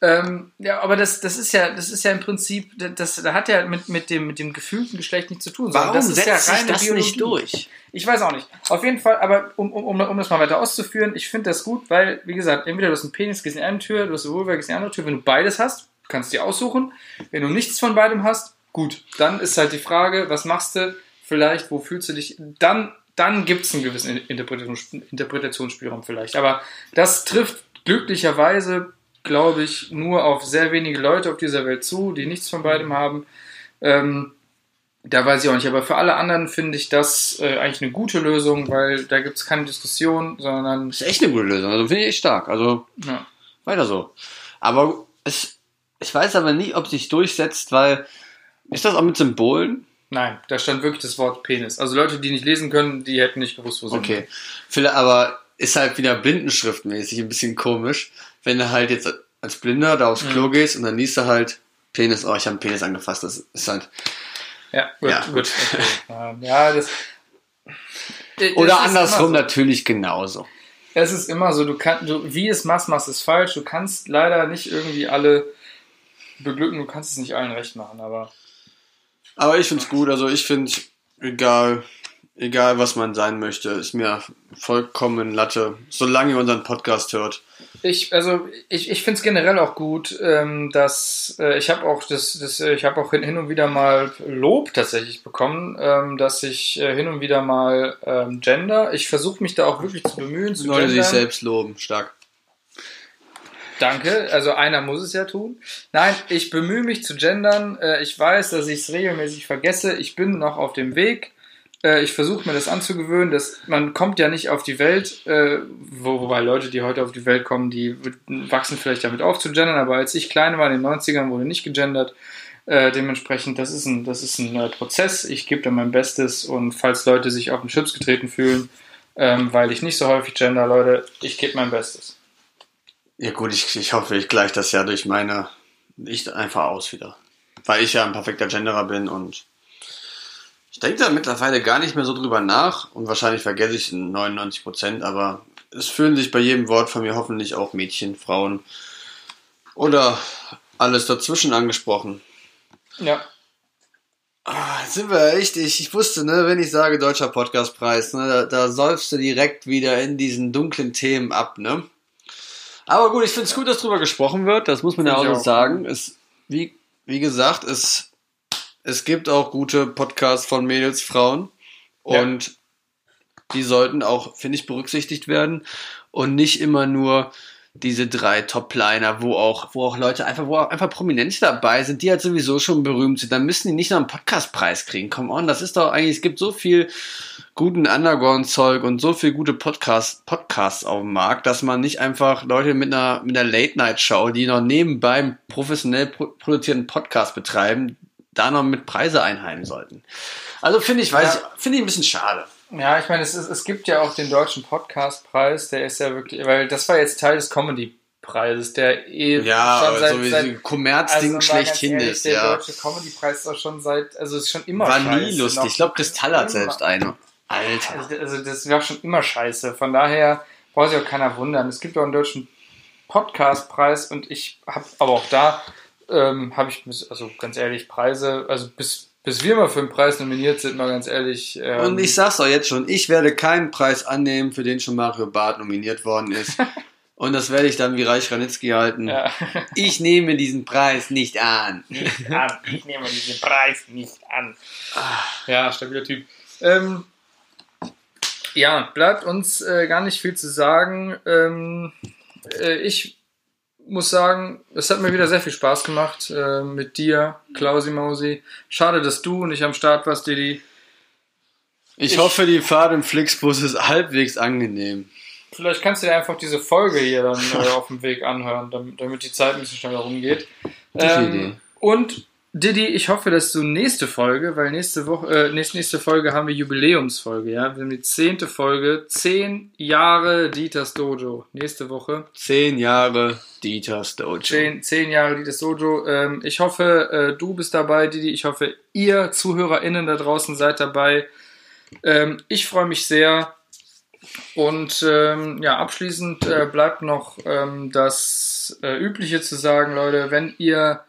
Ähm, ja, aber das, das ist ja, das ist ja im Prinzip, das, das hat ja mit, mit dem, mit dem gefühlten Geschlecht nichts zu tun. Warum das ist setzt ja sich das Biologie. nicht durch? Ich weiß auch nicht. Auf jeden Fall, aber um, um, um, um das mal weiter auszuführen, ich finde das gut, weil, wie gesagt, entweder du hast einen Penis, gehst in eine Tür, du hast eine Vulva, gehst in eine andere Tür. Wenn du beides hast, kannst du dir aussuchen. Wenn du nichts von beidem hast, gut. Dann ist halt die Frage, was machst du? Vielleicht, wo fühlst du dich? Dann, dann gibt es einen gewissen Interpretations- Interpretationsspielraum vielleicht. Aber das trifft glücklicherweise, glaube ich, nur auf sehr wenige Leute auf dieser Welt zu, die nichts von beidem haben. Ähm, da weiß ich auch nicht, aber für alle anderen finde ich das äh, eigentlich eine gute Lösung, weil da gibt es keine Diskussion, sondern Das ist echt eine gute Lösung. Also finde ich echt stark. Also ja, weiter so. Aber es, ich weiß aber nie, ob sich durchsetzt, weil ist das auch mit Symbolen? Nein, da stand wirklich das Wort Penis. Also Leute, die nicht lesen können, die hätten nicht gewusst, wo sie Okay. Vielleicht, aber ist halt wieder blindenschriftmäßig ein bisschen komisch, wenn du halt jetzt als Blinder da aufs Klo gehst und dann liest du halt Penis, oh, ich habe einen Penis angefasst. Das ist halt. Ja, gut, Ja. gut. Okay. Ja, das. Es Oder andersrum so. natürlich genauso. Es ist immer so, du kannst, du, wie es machst, machst es falsch. Du kannst leider nicht irgendwie alle beglücken, du kannst es nicht allen recht machen, aber. Aber ich find's gut, also ich finde, egal, egal was man sein möchte, ist mir vollkommen Latte, solange ihr unseren Podcast hört. Ich, also ich, ich finde es generell auch gut, ähm, dass äh, ich habe auch das, das äh, ich habe auch hin, hin und wieder mal Lob tatsächlich bekommen, ähm, dass ich äh, hin und wieder mal ähm, gender. Ich versuche mich da auch wirklich zu bemühen, zu Leute sich selbst loben, stark. Danke, also einer muss es ja tun. Nein, ich bemühe mich zu gendern. Äh, ich weiß, dass ich es regelmäßig vergesse. Ich bin noch auf dem Weg. Äh, ich versuche mir das anzugewöhnen. Dass, man kommt ja nicht auf die Welt, äh, wo, wobei Leute, die heute auf die Welt kommen, die wachsen vielleicht damit auf zu gendern. Aber als ich klein war, in den 90ern, wurde nicht gegendert. Äh, dementsprechend, das ist ein, das ist ein äh, Prozess. Ich gebe da mein Bestes. Und falls Leute sich auf den Chips getreten fühlen, ähm, weil ich nicht so häufig gender, Leute, ich gebe mein Bestes. Ja gut, ich, ich hoffe, ich gleiche das ja durch meine ich einfach aus wieder. Weil ich ja ein perfekter Genderer bin und ich denke da mittlerweile gar nicht mehr so drüber nach und wahrscheinlich vergesse ich 99 Prozent, aber es fühlen sich bei jedem Wort von mir hoffentlich auch Mädchen, Frauen oder alles dazwischen angesprochen. Ja, Ah, sind wir echt, ich, ich wusste, ne, wenn ich sage Deutscher Podcastpreis, ne, da, da säufst du direkt wieder in diesen dunklen Themen ab, ne? Aber gut, ich finde es gut, dass drüber gesprochen wird, das muss man ja Find auch ich so auch. sagen. Es, wie, wie gesagt, es, es gibt auch gute Podcasts von Mädels, Frauen und die sollten auch, finde ich, berücksichtigt werden und nicht immer nur diese drei Top-Liner, wo auch, wo auch Leute einfach, wo auch einfach Prominente dabei sind, die halt sowieso schon berühmt sind, dann müssen die nicht noch einen Podcastpreis kriegen. Come on, das ist doch eigentlich, es gibt so viel guten Underground-Zeug und so viel gute Podcast, Podcasts auf dem Markt, dass man nicht einfach Leute mit einer, mit einer Late-Night-Show, die noch nebenbei einen professionell pro produzierten Podcast betreiben, da noch mit Preise einheimen sollten. Also finde ich, weiß Ja. ich, finde ich ein bisschen schade. Ja, ich meine, es, ist, es gibt ja auch den deutschen Podcastpreis, der ist ja wirklich, weil das war jetzt Teil des Comedy-Preises, der eh Ja, schon seit, so seit Kommerzding ganz schlechthin ehrlich, ist, der ja. deutsche Comedy-Preis ist auch schon seit, also ist schon immer War nie lustig. Ich glaube, Kristall hat selbst eine. Alter. Also, also das war schon immer scheiße. Von daher braucht sich auch keiner wundern. Es gibt auch einen deutschen Podcastpreis und ich habe, aber auch da ähm, habe ich, also ganz ehrlich, Preise, also bis, bis wir mal für einen Preis nominiert sind, mal ganz ehrlich. Ähm, Und ich sag's auch jetzt schon, ich werde keinen Preis annehmen, für den schon Mario Barth nominiert worden ist. Und das werde ich dann wie Reich Ranitzky halten. ja, Ich nehme diesen Preis nicht an. nicht an. Ich nehme diesen Preis nicht an. Ja, stabiler Typ. Ähm, ja, bleibt uns äh, gar nicht viel zu sagen. Ähm, äh, ich muss sagen, es hat mir wieder sehr viel Spaß gemacht äh, mit dir, Klausi Mausi. Schade, dass du nicht am Start warst, Didi. Ich, Ich- hoffe, die Fahrt im Flixbus ist halbwegs angenehm. Vielleicht kannst du dir einfach diese Folge hier dann äh, auf dem Weg anhören, damit, damit die Zeit ein bisschen schneller rumgeht. Gute Idee. Und Didi, ich hoffe, dass du nächste Folge, weil nächste Woche, äh, nächste, nächste Folge haben wir Jubiläumsfolge, ja. Wir haben die zehnte Folge, zehn Jahre Dieters Dojo. Nächste Woche. Zehn Jahre Dieters Dojo. Zehn, zehn Jahre Dieters Dojo. Ähm, ich hoffe, äh, du bist dabei, Didi. Ich hoffe, ihr ZuhörerInnen da draußen seid dabei. Ähm, ich freue mich sehr. Und ähm, ja, abschließend äh, bleibt noch ähm, das äh, Übliche zu sagen, Leute, wenn ihr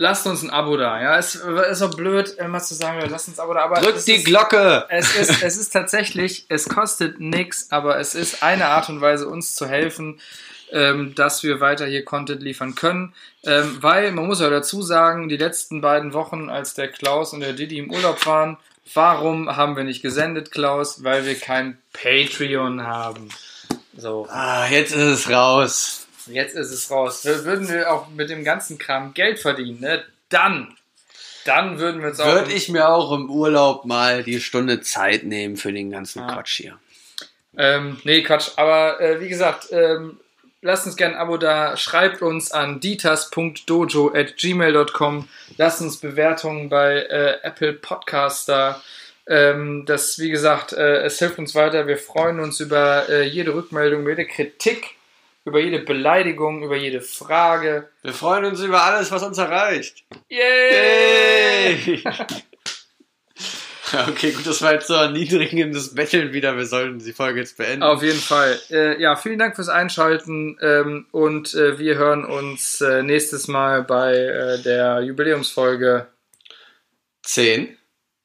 lasst uns ein Abo da, ja. Es ist so blöd, immer zu sagen, lasst uns ein Abo da, aber Drück es die ist, Glocke! es ist, es ist tatsächlich, es kostet nichts, aber es ist eine Art und Weise, uns zu helfen, ähm, dass wir weiter hier Content liefern können. Ähm, weil, man muss ja dazu sagen, die letzten beiden Wochen, als der Klaus und der Didi im Urlaub waren, warum haben wir nicht gesendet, Klaus? Weil wir kein Patreon haben. So, Ah, jetzt ist es raus. Jetzt ist es raus. Würden wir auch mit dem ganzen Kram Geld verdienen, ne? Dann, dann würden wir uns auch... Würde ich mir auch im Urlaub mal die Stunde Zeit nehmen für den ganzen Ja. Quatsch hier. Ähm, nee, Quatsch. Aber äh, wie gesagt, ähm, lasst uns gerne ein Abo da. Schreibt uns an ditas.dojo.gmail.com. Lasst uns Bewertungen bei äh, Apple Podcasts da. Ähm, das, wie gesagt, äh, es hilft uns weiter. Wir freuen uns über äh, jede Rückmeldung, jede Kritik, über jede Beleidigung, über jede Frage. Wir freuen uns über alles, was uns erreicht. Yay! Yay! okay, gut, das war jetzt so ein niedrigendes Betteln wieder. Wir sollten die Folge jetzt beenden. Auf jeden Fall. Äh, ja, vielen Dank fürs Einschalten ähm, und äh, wir hören uns äh, nächstes Mal bei äh, der Jubiläumsfolge Zehn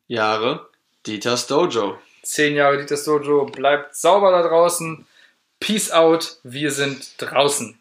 Jahre Dieters Dojo. 10 Jahre Dieters Dojo. Bleibt sauber da draußen. Peace out. Wir sind draußen.